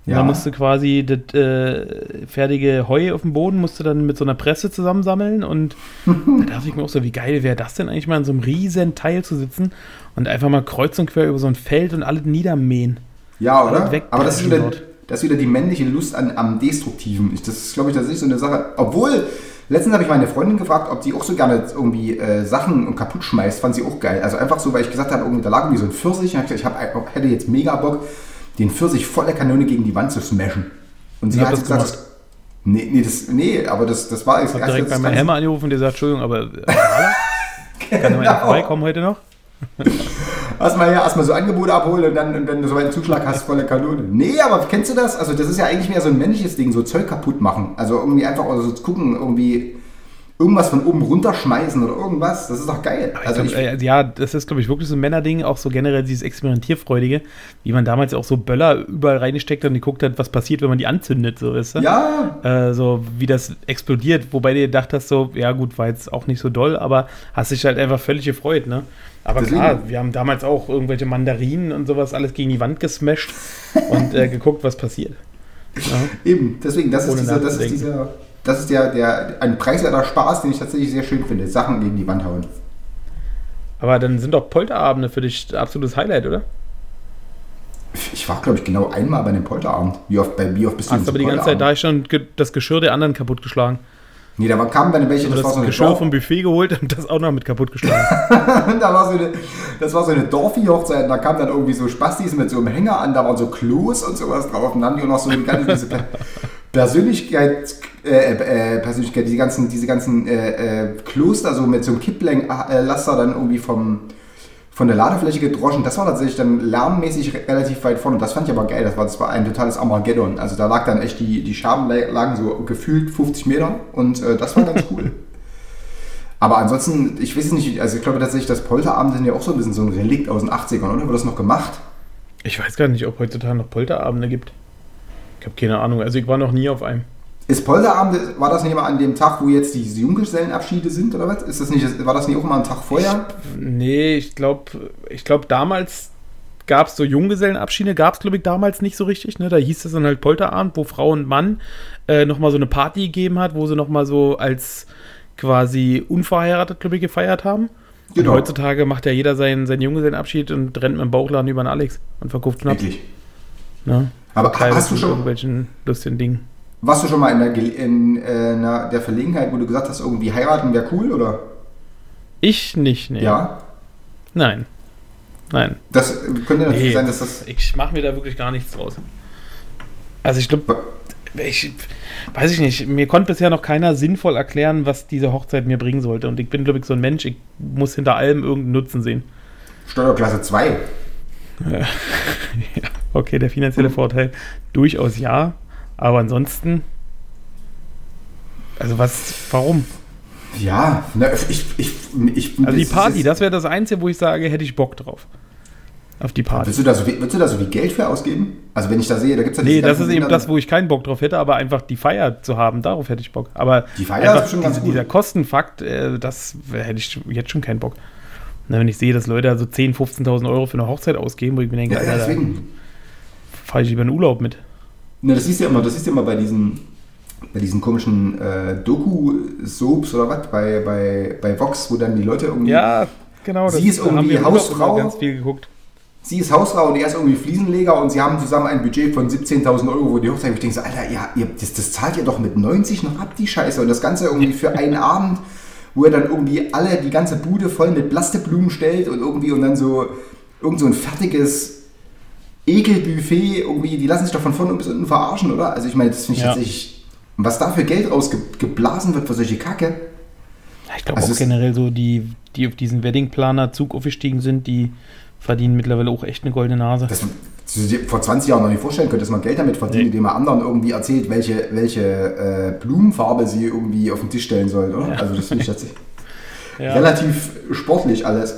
Ja. dann musst du quasi das äh, fertige Heu auf dem Boden, musst du dann mit so einer Presse zusammensammeln. Und da dachte ich mir auch so, wie geil wäre das denn eigentlich mal in so einem riesen Teil zu sitzen und einfach mal kreuz und quer über so ein Feld und alles niedermähen. Ja, oder? Aber das ist, wieder, das ist wieder die männliche Lust an, am Destruktiven. Ich- Das ist, glaube ich, tatsächlich so eine Sache. Obwohl, letztens habe ich meine Freundin gefragt, ob die auch so gerne irgendwie äh, Sachen kaputt schmeißt. Fand sie auch geil. Also einfach so, weil ich gesagt habe, irgendwie, da lag irgendwie so ein Pfirsich. Und ich, hab, gesagt, ich hab, hätte jetzt mega Bock, den Pfirsich voller Kanone gegen die Wand zu smashen. Und sie Und hat gesagt, das, nee, nee, das, nee, aber das, das war jetzt Ich habe direkt bei meinem Hammer angerufen und der sagt, Entschuldigung, aber äh, kann er mal Genau. vorbeikommen heute noch? Erstmal ja, erstmal so Angebote abholen und dann, wenn du so einen Zuschlag hast, volle Kanone. Nee, aber kennst du das? Also das ist ja eigentlich mehr so ein männliches Ding, so Zeug kaputt machen. Also irgendwie einfach oder so zu gucken, irgendwie irgendwas von oben runterschmeißen oder irgendwas. Das ist doch geil. Also Ich ich, glaub, äh, ja, das ist, glaube ich, wirklich so ein Männerding, auch so generell dieses Experimentierfreudige, wie man damals auch so Böller überall reingesteckt hat und geguckt hat, was passiert, wenn man die anzündet, so weißt du? ja, Äh, so wie das explodiert, wobei du gedacht hast, so, ja gut, war jetzt auch nicht so doll, aber hast dich halt einfach völlig gefreut, ne? Aber Deswegen. klar, wir haben damals auch irgendwelche Mandarinen und sowas alles gegen die Wand gesmasht und äh, geguckt, was passiert. Ja. eben. Deswegen, das ist, Ohne dieser, das ist dieser, das ist der, der, ein preiswerter Spaß, den ich tatsächlich sehr schön finde. Sachen gegen die Wand hauen. Aber dann sind doch Polterabende für dich absolutes Highlight, oder? Ich war, glaube ich, genau einmal bei einem Polterabend. Wie oft, bei, wie oft bist du Hast aber die ganze Zeit da schon das Geschirr der anderen kaputtgeschlagen. Nee, da war- kamen dann welche, Also das, war das so eine Geschirr Dorf- vom Buffet geholt und das auch noch mit kaputtgeschlagen. da war so eine, das war so eine Dorfi-Hochzeit, und da kamen dann irgendwie so Spastis mit so einem Hänger an, da waren so Klos und sowas drauf und dann haben die auch noch so die ganze diese Per- Persönlichkeit, äh, äh, Persönlichkeit, diese ganzen, diese ganzen äh, äh, Kloster so mit so einem Kippläng-Laster dann irgendwie vom, von der Ladefläche gedroschen. Das war tatsächlich dann lärmmäßig re- relativ weit vorne. Das fand ich aber geil. Das war, das war ein totales Armageddon. Also da lag dann echt die, die Scherben la- lagen so gefühlt 50 Meter und äh, das war ganz cool. Aber ansonsten, ich weiß es nicht, also ich glaube tatsächlich, das Polterabend sind ja auch so ein bisschen so ein Relikt aus den 80ern, oder? Wurde das noch gemacht? Ich weiß gar nicht, ob heutzutage noch Polterabende gibt. Ich habe keine Ahnung. Also ich war noch nie auf einem. Ist Polterabend, war das nicht immer an dem Tag, wo jetzt diese Junggesellenabschiede sind, oder was? Ist das nicht, war das nicht auch immer am Tag vorher? Nee, ich glaube, ich glaub, damals gab es so Junggesellenabschiede, gab es, glaube ich, damals nicht so richtig. Ne? Da hieß es dann halt Polterabend, wo Frau und Mann äh, nochmal so eine Party gegeben hat, wo sie nochmal so als quasi unverheiratet, glaube ich, gefeiert haben. Genau. Und heutzutage macht ja jeder seinen, seinen Junggesellenabschied und rennt mit dem Bauchladen über den Alex und verkauft Schnaps. Wirklich. Ne? Aber hast du schon, irgendwelchen lustigen Dingen. Warst du schon mal in der, in, äh, einer- der Verlegenheit, wo du gesagt hast, irgendwie heiraten wäre cool, oder? Ich nicht, ne. Ja. Nein. Nein. Das könnte natürlich Nee, sein, dass das. Ich mache mir da wirklich gar nichts draus. Also ich glaube, ich weiß ich nicht, mir konnte bisher noch keiner sinnvoll erklären, was diese Hochzeit mir bringen sollte. Und ich bin, glaube ich, so ein Mensch, ich muss hinter allem irgendeinen Nutzen sehen. Steuerklasse 2. Ja, okay, der finanzielle Vorteil durchaus ja, aber ansonsten, also was, warum? Ja, na, ich, ich, ich. Also die Party, das wäre das Einzige, wo ich sage, hätte ich Bock drauf. Auf die Party. Willst du, da so, viel- willst du da so viel Geld für ausgeben? Also wenn ich da sehe, da gibt es ja Nee, das ist eben das, wo ich keinen Bock drauf hätte, aber einfach die Feier zu haben, darauf hätte ich Bock. Aber Die Feier ist schon ganz diese, gut. dieser Kostenfakt, äh, das hätte ich jetzt schon keinen Bock. Na, wenn ich sehe, dass Leute also 10.000, 15.000 Euro für eine Hochzeit ausgeben, wo ich mir denke, Ja, ja, Alter, da deswegen. fahre ich lieber in Urlaub mit. Ne, das du ja immer, das siehst du immer bei diesen, bei diesen komischen äh, Doku-Soaps oder was, bei, bei, bei Vox, wo dann die Leute irgendwie. Ja, genau. Sie ist irgendwie Hausfrau. ganz viel geguckt. Sie ist Hausfrau und er ist irgendwie Fliesenleger und sie haben zusammen ein Budget von 17.000 Euro, wo die Hochzeit, ich denke so, Alter, ja, ihr, das, das zahlt ihr doch mit 90 noch ab, die Scheiße. Und das Ganze irgendwie für einen Abend, wo er dann irgendwie alle, die ganze Bude voll mit Plastikblumen stellt und irgendwie und dann so, irgend so ein fertiges Ekelbuffet, irgendwie, die lassen sich doch von vorne bis unten verarschen, oder? Also ich meine, das finde ich Ja. tatsächlich, was da für Geld rausgeblasen wird für solche Kacke. Ja, Ich glaube Also auch generell so, die, die auf diesen Weddingplaner-Zug aufgestiegen sind, die verdienen mittlerweile auch echt eine goldene Nase. Das das du vor 20 Jahren noch nicht vorstellen könntest, dass man Geld damit verdient, Nee. indem man anderen irgendwie erzählt, welche, welche äh, Blumenfarbe sie irgendwie auf den Tisch stellen sollen, oder? Ja. Also das finde ich tatsächlich Ja. relativ sportlich alles.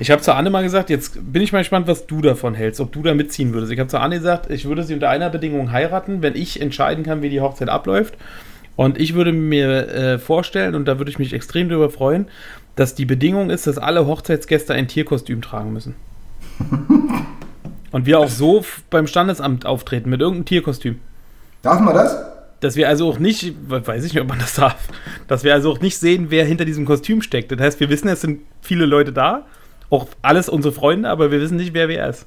Ich habe zu Anne mal gesagt, jetzt bin ich mal gespannt, was du davon hältst, ob du da mitziehen würdest. Ich habe zu Anne gesagt, ich würde sie unter einer Bedingung heiraten, wenn ich entscheiden kann, wie die Hochzeit abläuft. Und ich würde mir äh, vorstellen, und da würde ich mich extrem darüber freuen, dass die Bedingung ist, dass alle Hochzeitsgäste ein Tierkostüm tragen müssen. und wir auch so beim Standesamt auftreten mit irgendeinem Tierkostüm. Darf man das? Dass wir also auch nicht, weiß ich nicht, ob man das darf, dass wir also auch nicht sehen, wer hinter diesem Kostüm steckt. Das heißt, wir wissen, es sind viele Leute da, auch alles unsere Freunde, aber wir wissen nicht, wer wer ist.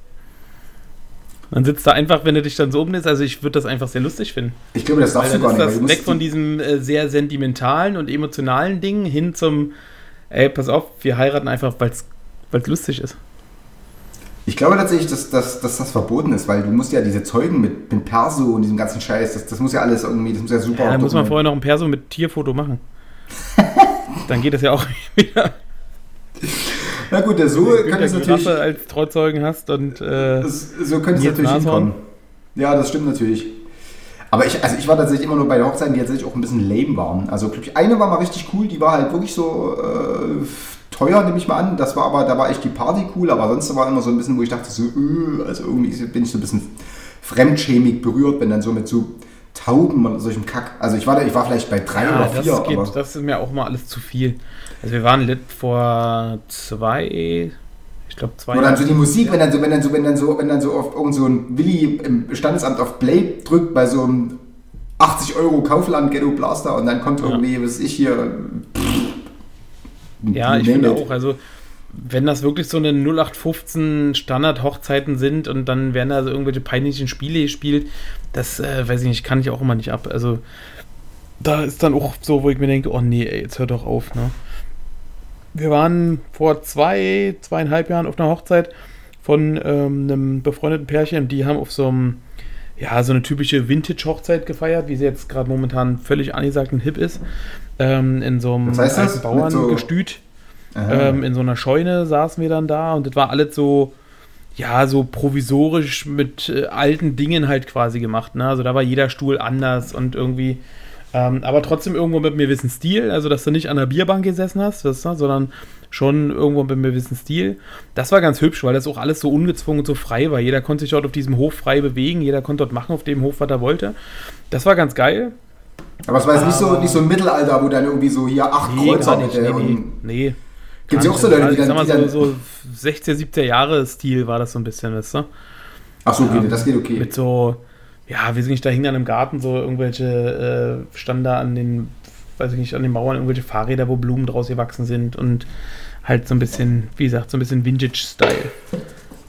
Man sitzt da einfach, wenn du dich dann so umnimmst, also ich würde das einfach sehr lustig finden. Ich glaube, das darfst du gar ist nicht. das weg von die- diesem äh, sehr sentimentalen und emotionalen Ding hin zum, ey, pass auf, wir heiraten einfach, weil es lustig ist. Ich glaube tatsächlich, dass, dass, dass das verboten ist, weil du musst ja diese Zeugen mit, mit Perso und diesem ganzen Scheiß, das, das muss ja alles irgendwie, das muss ja super. Ja, dann muss man vorher noch ein Perso mit Tierfoto machen. dann geht das ja auch wieder. Na gut, der so könnte es natürlich. Giraffe als Trauzeugen hast und äh, Das, so könnte es natürlich hinkommen. Ja, das stimmt natürlich. Aber ich, also ich war tatsächlich immer nur bei Hochzeiten, die tatsächlich auch ein bisschen lame waren. Also ich, eine war mal richtig cool, die war halt wirklich so äh, teuer, nehme ich mal an. Das war aber, da war echt die Party cool, aber sonst war immer so ein bisschen, wo ich dachte so, äh, also irgendwie bin ich so ein bisschen fremdschämig berührt, wenn dann so mit so Tauben und solchem Kack. Also ich war da, ich war vielleicht bei drei ja, oder vier, das, geht, aber das ist mir auch mal alles zu viel. Also wir waren lit vor zwei, ich glaube zwei Oder dann so die. Musik, wenn dann so, wenn dann so, wenn dann so, wenn dann so auf irgend so ein Willi im Standesamt auf Play drückt bei so einem 80 Euro Kaufland Ghetto Blaster und dann kommt irgendwie, was weiß ich hier. Ja, ich finde auch, also wenn das wirklich so eine 0815 Standard-Hochzeiten sind und dann werden da so irgendwelche peinlichen Spiele gespielt, das äh, weiß ich nicht, kann ich auch immer nicht ab. Also da ist dann auch so, wo ich mir denke, oh nee, ey, jetzt hört doch auf, ne? Wir waren vor zwei, zweieinhalb Jahren auf einer Hochzeit von ähm, einem befreundeten Pärchen die haben auf so einem, ja, so eine typische Vintage-Hochzeit gefeiert, wie sie jetzt gerade momentan völlig angesagt und hip ist. Ähm, in so einem Was heißt das? so- Bauerngestüt. Aha. Ähm, in so einer Scheune saßen wir dann da und das war alles so, ja, so provisorisch mit äh, alten Dingen halt quasi gemacht. Ne? Also da war jeder Stuhl anders und irgendwie, ähm, aber trotzdem irgendwo mit einem gewissen Stil. Also, dass du nicht an der Bierbank gesessen hast, weißt du, sondern schon irgendwo mit einem gewissen Stil. Das war ganz hübsch, weil das auch alles so ungezwungen und so frei war. Jeder konnte sich dort auf diesem Hof frei bewegen, jeder konnte dort machen auf dem Hof, was er wollte. Das war ganz geil. aber es war jetzt nicht so, nicht so ein Mittelalter, wo dann irgendwie so hier acht Kreuzer gar nicht. mit Nee, der nee, ja Gar auch so. Leute, die Also, dann- mal, die so, dann- so 16, 17 Jahre Stil war das so ein bisschen, weißt du? Ach so, okay, Ja, das geht okay. Mit so, ja, weiß ich nicht, da hingen dann im Garten so irgendwelche, äh, standen da an den, weiß ich nicht, an den Mauern irgendwelche Fahrräder, wo Blumen draus gewachsen sind und halt so ein bisschen, wie gesagt, so ein bisschen Vintage-Style.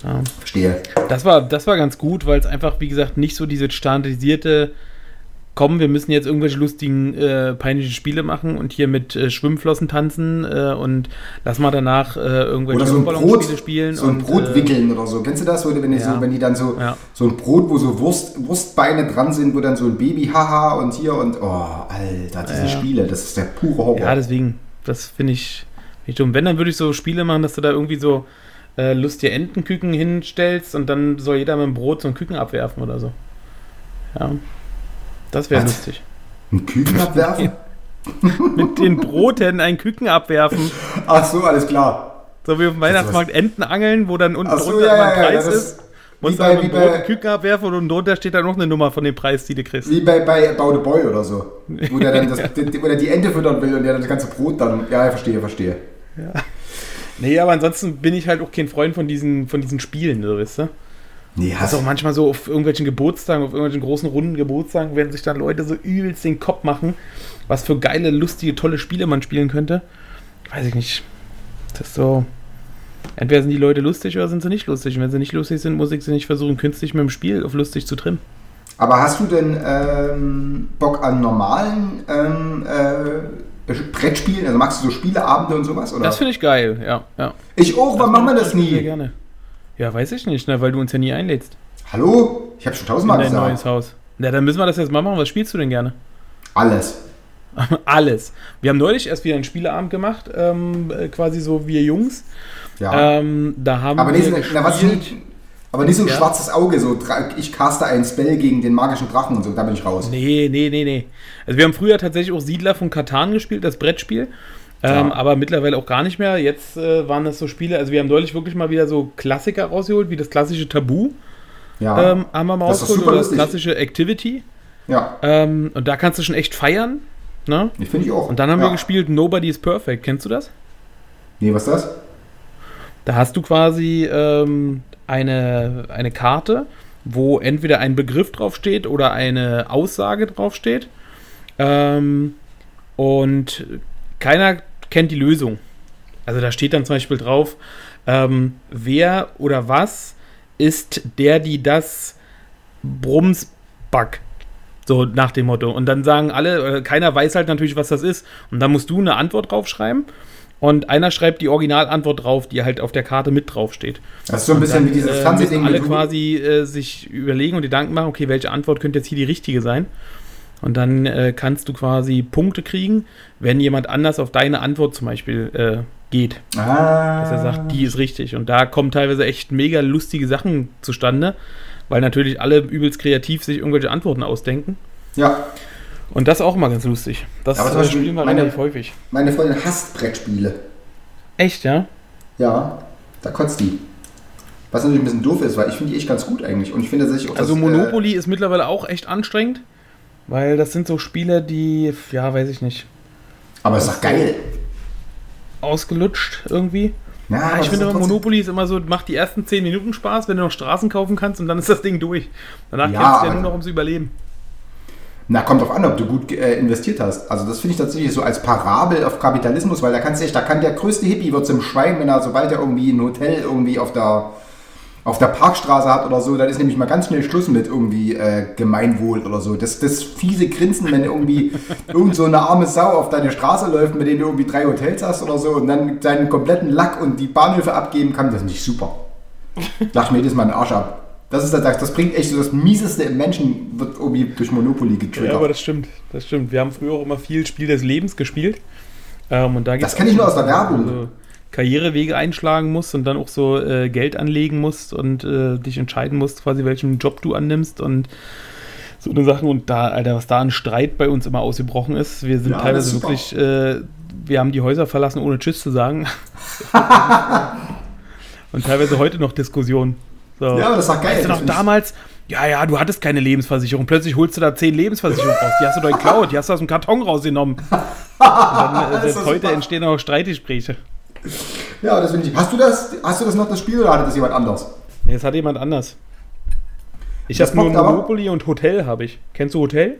Ja. Verstehe. Das war, das war ganz gut, weil es einfach, wie gesagt, nicht so diese standardisierte, komm, wir müssen jetzt irgendwelche lustigen, äh, peinlichen Spiele machen und hier mit äh, Schwimmflossen tanzen äh, und lass mal danach äh, irgendwelche Oder so ein Brot, spielen. so ein und, Brot äh, wickeln oder so. Kennst du das, wenn, die ja. so, wenn die dann so, Ja. so ein Brot, wo so Wurst, Wurstbeine dran sind, wo dann so ein Baby, haha, und hier und, oh, Alter, diese Ja. Spiele, das ist der pure Horror. Ja, deswegen, das finde ich nicht dumm. Wenn, dann würde ich so Spiele machen, dass du da irgendwie so äh, lustige Entenküken hinstellst und dann soll jeder mit dem Brot so einen Küken abwerfen oder so. Ja. Das wäre lustig. Ein Küken abwerfen? Mit den Broten einen Küken abwerfen. Ach so, alles klar. So wie auf dem Weihnachtsmarkt Enten angeln, wo dann unten Ach so, drunter ja, ein ja, ja, Preis das ist. Musst bei- dann Brot bei- einen Küken abwerfen und unten drunter steht dann noch eine Nummer von dem Preis, die du kriegst. Wie bei, bei About a Boy oder so. Wo der dann das, die, wo der die Ente füttern will und der das ganze Brot dann. Ja, ja, verstehe, verstehe. Nee, aber ansonsten bin ich halt auch kein Freund von diesen, von diesen Spielen, so, weißt du? Nee, Das hast ist auch manchmal so auf irgendwelchen Geburtstagen, auf irgendwelchen großen runden Geburtstagen, werden sich dann Leute so übelst den Kopf machen, was für geile, lustige, tolle Spiele man spielen könnte. Weiß ich nicht. Das ist so. Entweder sind die Leute lustig oder sind sie nicht lustig. Und wenn sie nicht lustig sind, muss ich sie nicht versuchen, künstlich mit dem Spiel auf lustig zu trimmen. Aber hast du denn ähm, Bock an normalen ähm, äh, Brettspielen? Also magst du so Spieleabende und sowas? Oder? Das finde ich geil, ja. ja. ich auch, warum machen wir das nie? gerne. Ja, weiß ich nicht, ne, weil du uns ja nie einlädst. Hallo? Ich habe schon In tausendmal dein gesagt. neues Haus. Na, dann müssen wir das jetzt mal machen. Was spielst du denn gerne? Alles. Alles. Wir haben neulich erst wieder einen Spieleabend gemacht, ähm, äh, quasi so wir Jungs. Ja. Ähm, da haben aber, nicht, so- na, was aber nicht so ein Ja. schwarzes Auge, so ich caste ein Spell gegen den magischen Drachen und so, da bin ich raus. Nee, nee, nee, nee. Also wir haben früher tatsächlich auch Siedler von Katan gespielt, das Brettspiel. Ähm. Aber mittlerweile auch gar nicht mehr. Jetzt äh, waren das so Spiele, also wir haben neulich wirklich mal wieder so Klassiker rausgeholt, wie das klassische Tabu. Ja. Ähm, haben wir mal Das rausgeholt, oder das klassische Activity. ja, Ähm, und da kannst du schon echt feiern. Ne? ich finde ich auch. Und dann haben ja. wir gespielt Nobody is Perfect. Kennst du das? Nee, was ist das? Da hast du quasi ähm, eine, eine Karte, wo entweder ein Begriff draufsteht oder eine Aussage draufsteht. Ähm, und keiner kennt die Lösung. Also da steht dann zum Beispiel drauf, ähm, wer oder was ist der, die das Brumsback. So nach dem Motto. Und dann sagen alle, äh, keiner weiß halt natürlich, was das ist. Und dann musst du eine Antwort draufschreiben. Und einer schreibt die Originalantwort drauf, die halt auf der Karte mit draufsteht. Das ist so ein bisschen wie dieses äh, Fernsehding müssen alle quasi äh, sich überlegen und Gedanken machen, okay, welche Antwort könnte jetzt hier die richtige sein? Und dann äh, kannst du quasi Punkte kriegen, wenn jemand anders auf deine Antwort zum Beispiel äh, geht. Ah. Dass er sagt, die ist richtig. Und da kommen teilweise echt mega lustige Sachen zustande, weil natürlich alle übelst kreativ sich irgendwelche Antworten ausdenken. Ja, Und das auch mal ganz lustig. Das Aber äh, spielen wir meine- relativ häufig. meine Freundin hasst Brettspiele. Echt, ja? Ja, da kotzt die. Was natürlich ein bisschen doof ist, weil ich finde die echt ganz gut eigentlich. Und ich finde tatsächlich auch Also das, Monopoly ist mittlerweile auch echt anstrengend, weil das sind so Spiele, die, ja, weiß ich nicht, aber es ist doch geil. ausgelutscht irgendwie. Ja, Ja, aber ich finde immer, Monopoly ist immer so, macht die ersten 10 Minuten Spaß, wenn du noch Straßen kaufen kannst und dann ist das Ding durch. Danach Ja, kämpfst du ja nur noch ums Überleben. Na, kommt drauf an, ob du gut äh, investiert hast. Also das finde ich tatsächlich so als Parabel auf Kapitalismus, weil da kannst du echt, da kann der größte Hippie wird zum Schwein, wenn er, sobald er irgendwie ein Hotel irgendwie auf der auf der Parkstraße hat oder so, dann ist nämlich mal ganz schnell Schluss mit irgendwie äh, Gemeinwohl oder so. Das, das fiese Grinsen, wenn irgendwie irgend so eine arme Sau auf deine Straße läuft, mit denen du irgendwie drei Hotels hast oder so und dann deinen kompletten Lack und die Bahnhöfe abgeben kann, das ist nicht super. Lach mir jedes Mal den Arsch ab. Das, ist das, das bringt echt so das Mieseste im Menschen, wird irgendwie durch Monopoly getriggert. Ja, aber das stimmt, das stimmt. Wir haben früher auch immer viel Spiel des Lebens gespielt. Ähm, und da Das gibt's kenn auch ich nur aus der Werbung. So Karrierewege einschlagen musst und dann auch so äh, Geld anlegen musst und äh, dich entscheiden musst, quasi welchen Job du annimmst und so eine Sachen. Und da, Alter, was da an Streit bei uns immer ausgebrochen ist. Wir sind Ja, teilweise wirklich, äh, wir haben die Häuser verlassen, ohne Tschüss zu sagen. und teilweise heute noch Diskussionen. So. Ja, aber das doch geil. Weißt du Das noch damals, ja, ja, du hattest keine Lebensversicherung. Plötzlich holst du da zehn Lebensversicherungen raus. Die hast du doch geklaut, die hast du aus dem Karton rausgenommen. Und dann, äh, selbst heute entstehen auch Streitgespräche. Ja, das finde ich. Hast du das, hast du das noch das Spiel oder hatte das jemand anders? Nee, das hat jemand anders. Ich habe nur? Monopoly und Hotel habe ich. Kennst du Hotel?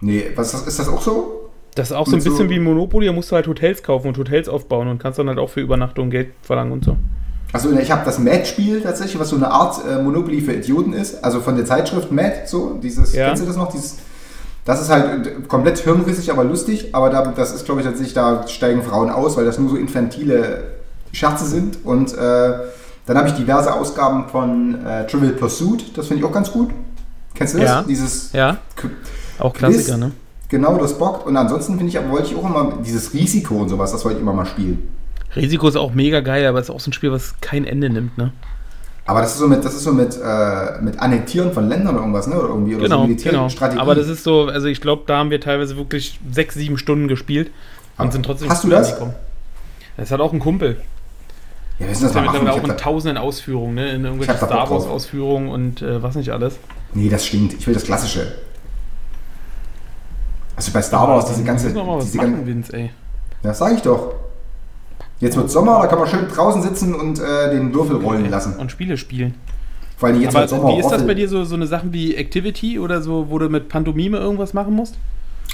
Nee, was ist das, ist das auch so? Das ist auch so ein Mit so- bisschen wie Monopoly, da musst du halt Hotels kaufen und Hotels aufbauen und kannst dann halt auch für Übernachtung Geld verlangen und so. Also ich habe das Mad-Spiel tatsächlich, was so eine Art äh, Monopoly für Idioten ist. Also von der Zeitschrift Mad, so dieses, Ja. kennst du das noch? Dieses, das ist halt komplett hirnrissig, aber lustig. Aber da, das ist, glaube ich, tatsächlich, da steigen Frauen aus, weil das nur so infantile Scherze sind. Und äh, dann habe ich diverse Ausgaben von äh, Trivial Pursuit. Das finde ich auch ganz gut. Kennst du das? Ja. Dieses Ja, auch Klassiker, Quiz. ne? Genau, das bockt. Und ansonsten finde ich, aber wollte ich auch immer dieses Risiko und sowas, das wollte ich immer mal spielen. Risiko ist auch mega geil, aber es ist auch so ein Spiel, was kein Ende nimmt, ne? Aber das ist so mit, das ist so mit, äh, mit Annektieren von Ländern oder irgendwas, ne? Oder irgendwie oder so Genau, genau. Militärstrategie. Aber das ist so, also ich glaube, da haben wir teilweise wirklich sechs, sieben Stunden gespielt und Aber sind trotzdem hast du das? angekommen. Das hat auch ein Kumpel. ja, wir müssen das Das ja mittlerweile Ich auch in tausenden Ausführungen, ne? In irgendwelchen Star Wars. Ausführungen und äh, was nicht alles. nee, das stinkt. Ich will das Klassische. Also bei Star Wars, diese ganze. Wir Diese machen, ganze Vince, ey. das sag ich doch. Jetzt wird Sommer, da kann man schön draußen sitzen und äh, den Würfel rollen lassen. Und Spiele spielen. Vor allem jetzt Aber wird Sommer. wie ist das bei dir so, so eine Sachen wie Activity oder so, wo du mit Pantomime irgendwas machen musst?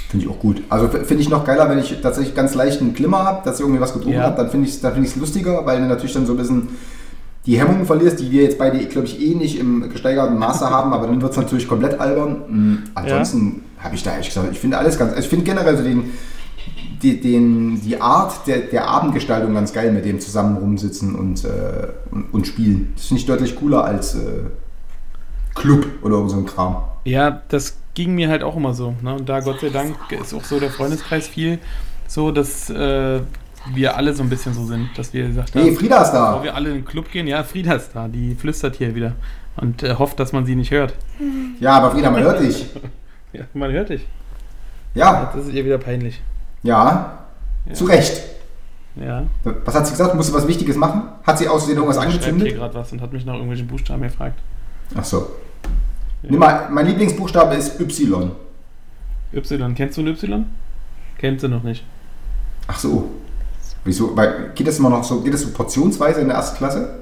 Finde ich auch gut. Also finde ich noch geiler, wenn ich tatsächlich ganz leichten Glimmer habe, dass ich irgendwie was getrunken Ja. habe, dann finde ich es find lustiger, weil du natürlich dann so ein bisschen die Hemmungen verlierst, die wir jetzt beide, glaube ich, eh nicht im gesteigerten Maße haben, aber dann wird es natürlich komplett albern. Mhm. Ansonsten habe ich da ehrlich gesagt, ich finde alles ganz, also ich finde generell so den, die, den, die Art der, der Abendgestaltung ganz geil, mit dem zusammen rumsitzen und, äh, und, und spielen. Das finde ich deutlich cooler als äh, Club oder irgend so ein Kram. Ja, das ging mir halt auch immer so. Ne? Und da Gott sei Dank ist auch so der Freundeskreis viel so, dass äh, wir alle so ein bisschen so sind, dass wir gesagt haben, Hey, Frieda ist bevor da! wir alle in den Club gehen, ja, Frieda ist da, die flüstert hier wieder und äh, hofft, dass man sie nicht hört. Ja, aber Frieda, man hört dich. Ja, man hört dich. Ja, Das ist ihr wieder peinlich. Ja, zu Recht. Ja. Was hat sie gesagt? Musst du was Wichtiges machen? Hat sie außerdem irgendwas Ich schreibe hier angezündet? gerade was und hat mich nach irgendwelchen Buchstaben gefragt. Ach so. Nimm mal, mein Lieblingsbuchstabe ist Y. Y, kennst du ein Y? Kennst du noch nicht. Ach so. Wieso? Weil, geht das immer noch so, geht das so portionsweise in der ersten Klasse?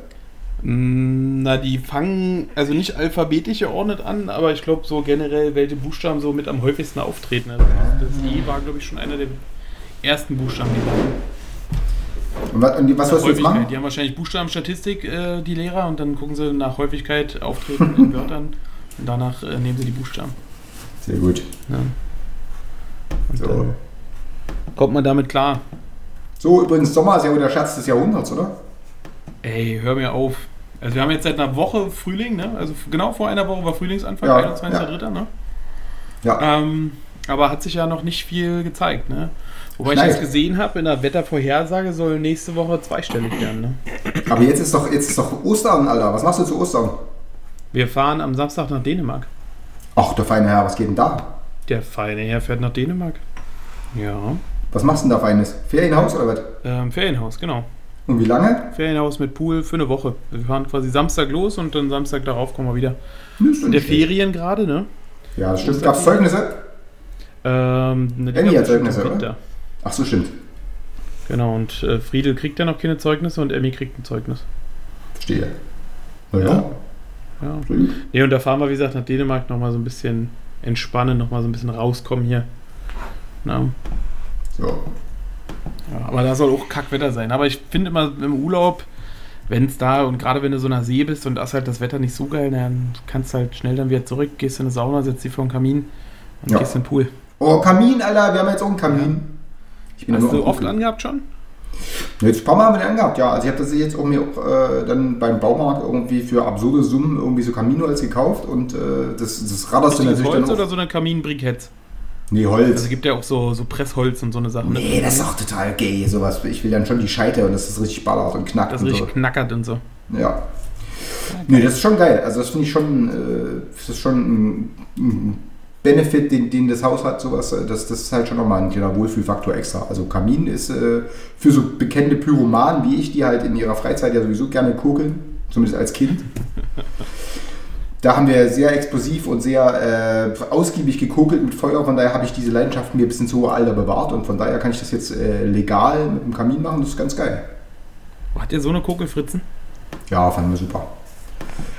Mm, Na, die fangen also nicht alphabetisch geordnet an, aber ich glaube so generell, welche Buchstaben so mit am häufigsten auftreten. Also das E war, glaube ich, schon einer der ersten Buchstaben, Und was, und die- was sollst du jetzt machen? Die haben wahrscheinlich Buchstabenstatistik, äh, die Lehrer, und dann gucken sie nach Häufigkeit auftreten in Wörtern und danach äh, nehmen sie die Buchstaben. Sehr gut. Ja. So. dann kommt man damit klar. so, übrigens, Sommer ist ja wohl der Schatz des Jahrhunderts, oder? Ey, hör mir auf. Also wir haben jetzt seit einer Woche Frühling, ne? Also genau vor einer Woche war Frühlingsanfang, Ja, 21.03., ne? Ja. Ähm, aber hat sich ja noch nicht viel gezeigt, ne? Wobei Schneit. ich jetzt gesehen habe, in der Wettervorhersage soll nächste Woche zweistellig werden, ne? Aber jetzt ist doch, jetzt ist doch Ostern, Alter. Was machst du zu Ostern? Wir fahren am Samstag nach Dänemark. Ach, der feine Herr, was geht denn da? Der feine Herr fährt nach Dänemark. Ja. Was machst du denn da Feines? Ferienhaus oder was? Ähm, Ferienhaus, genau. Und wie lange? Ferienhaus mit Pool für eine Woche. Wir fahren quasi Samstag los und dann Samstag darauf kommen wir wieder. In der. Ferien gerade, ne? Ja, das stimmt. Gab es Zeugnisse? Ähm, ne, die Emmy gab's hat bestimmt Zeugnisse, im oder? Ach so, stimmt. Genau, und äh, Friedel kriegt ja noch keine Zeugnisse und Emmy kriegt ein Zeugnis. Verstehe. Naja. Ja. Ja. Ja. Ne, und da fahren wir, wie gesagt, nach Dänemark nochmal so ein bisschen entspannen, nochmal so ein bisschen rauskommen hier. Na, So. ja, aber da soll auch Kackwetter sein. Aber ich finde immer im Urlaub, wenn es da und gerade wenn du so nach See bist und da ist halt das Wetter nicht so geil, dann kannst du halt schnell dann wieder zurück, gehst in eine Sauna, setzt dich vor den Kamin und Ja. gehst in den Pool. Oh, Kamin, Alter. Wir haben jetzt auch einen Kamin. Ich bin ja Hast du oft angehabt schon? Jetzt ein paar Mal haben wir den angehabt, ja. Also ich habe das jetzt auch mir auch, äh, dann beim Baumarkt irgendwie für absurde Summen irgendwie so Kaminoholz gekauft und äh, das, das raderst du natürlich Holz dann oder so eine Kaminbriketts? Nee, Also Holz. es gibt ja auch so, so Pressholz und so eine Sache. ne? Nee, das ist auch total gay, sowas. Ich will dann schon die Scheite und das ist richtig ballert und knackt Das und richtig so. knackert und so. Ja. Nee, das ist schon geil. Also das finde ich schon, äh, das ist schon ein, ein Benefit, den, den das Haus hat, sowas. äh, Das, das ist halt schon nochmal ein kleiner Wohlfühlfaktor extra. Also Kamin ist äh, für so bekannte Pyromanen wie ich, die halt in ihrer Freizeit ja sowieso gerne kokeln, zumindest als Kind. Da haben wir sehr explosiv und sehr äh, ausgiebig gekokelt mit Feuer. Von daher habe ich diese Leidenschaft mir bis ins hohe Alter bewahrt und von daher kann ich das jetzt äh, legal mit dem Kamin machen. Das ist ganz geil. Hat ihr so eine Kokelfritzen? Ja, fanden wir super.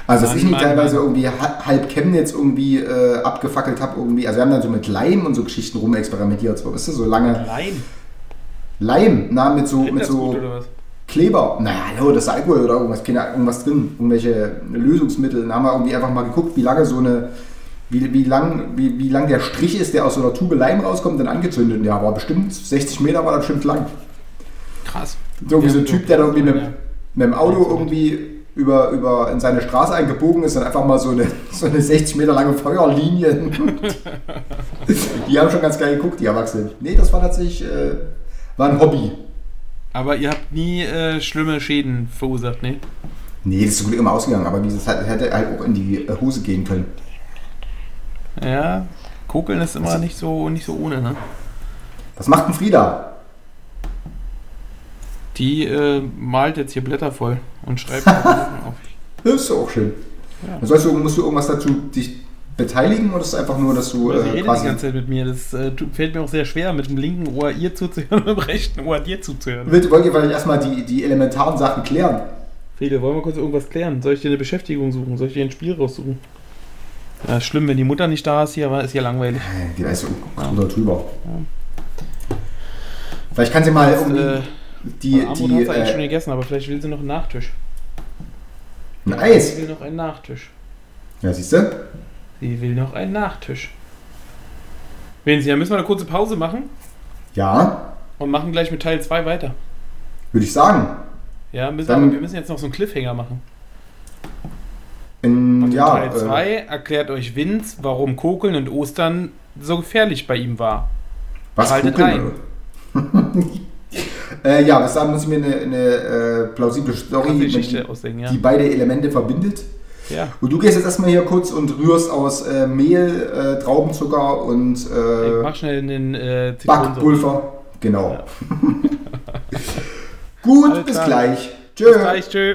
Also, dass ich nicht Mann, teilweise Mann. irgendwie ha- halb Chemnitz irgendwie äh, abgefackelt habe, irgendwie. Also, wir haben dann so mit Leim und so Geschichten rumexperimentiert, so, weißt du, so lange. Nein. Leim, na, mit so, mit so? Kleber. Naja, hallo, das ist Alkohol oder irgendwas, keine, irgendwas drin, irgendwelche Lösungsmittel. Dann haben wir irgendwie einfach mal geguckt, wie lange so eine. Wie, wie, lang, wie, wie lang der Strich ist, der aus so einer Tube Leim rauskommt, dann angezündet. Ja, war bestimmt 60 Meter, war das bestimmt lang. Krass. So wie so ein Typ, der da irgendwie mit, mit dem Auto irgendwie über, über in seine Straße eingebogen ist und einfach mal so eine, so eine 60 Meter lange Feuerlinie. die haben schon ganz geil geguckt, die Erwachsenen. Nee, das war tatsächlich äh, war ein Hobby. Aber ihr habt nie äh, schlimme Schäden verursacht, ne? Nee, das ist zum Glück immer ausgegangen, aber dieses hat, hätte halt auch in die äh, Hose gehen können. Ja, Kokeln ist Also immer nicht so, nicht so ohne, ne? Was macht denn Frieda? Die äh, malt jetzt hier Blätter voll und schreibt auf. Das ist auch schön. Ja. Das heißt, du, musst du irgendwas dazu dich beteiligen oder ist es einfach nur, dass du Also sie äh, redet die quasi. ganze Zeit mit mir. Das äh, fällt mir auch sehr schwer, mit dem linken Ohr ihr zuzuhören und mit dem rechten Ohr dir zuzuhören. Wollt wollt ihr vielleicht erstmal die, die elementaren Sachen klären? Friede, wollen wir kurz irgendwas klären? Soll ich dir eine Beschäftigung suchen? Soll ich dir ein Spiel raussuchen? Ja, ist schlimm, wenn die Mutter nicht da ist hier, aber ist ja langweilig. Die weiß so drüber drüber. Vielleicht kann sie mal irgendwie äh, die, Armut die hat sie eigentlich schon äh, gegessen, aber vielleicht will sie noch einen Nachtisch. ein Eis. Sie will noch einen Nachtisch. Ja, siehst du? Sie will noch einen Nachtisch. Wen Sie, dann müssen wir eine kurze Pause machen Ja, und machen gleich mit Teil 2 weiter. würde ich sagen. Ja, müssen, Dann- aber wir müssen jetzt noch so einen Cliffhanger machen. In, ja, Teil äh, 2 erklärt euch Vince, warum Kokeln und Ostern so gefährlich bei ihm war. was haltet gucken? äh, ja, bis dahin muss ich mir eine, eine äh, plausible Story, mit- ausdenken, ja. die beide Elemente verbindet. ja. Und du gehst jetzt erstmal hier kurz und rührst aus äh, Mehl, äh, Traubenzucker und Ich äh, mach schnell den äh. Backpulver. Genau. Gut, Alles bis gleich. Tschö. Bis gleich, tschö.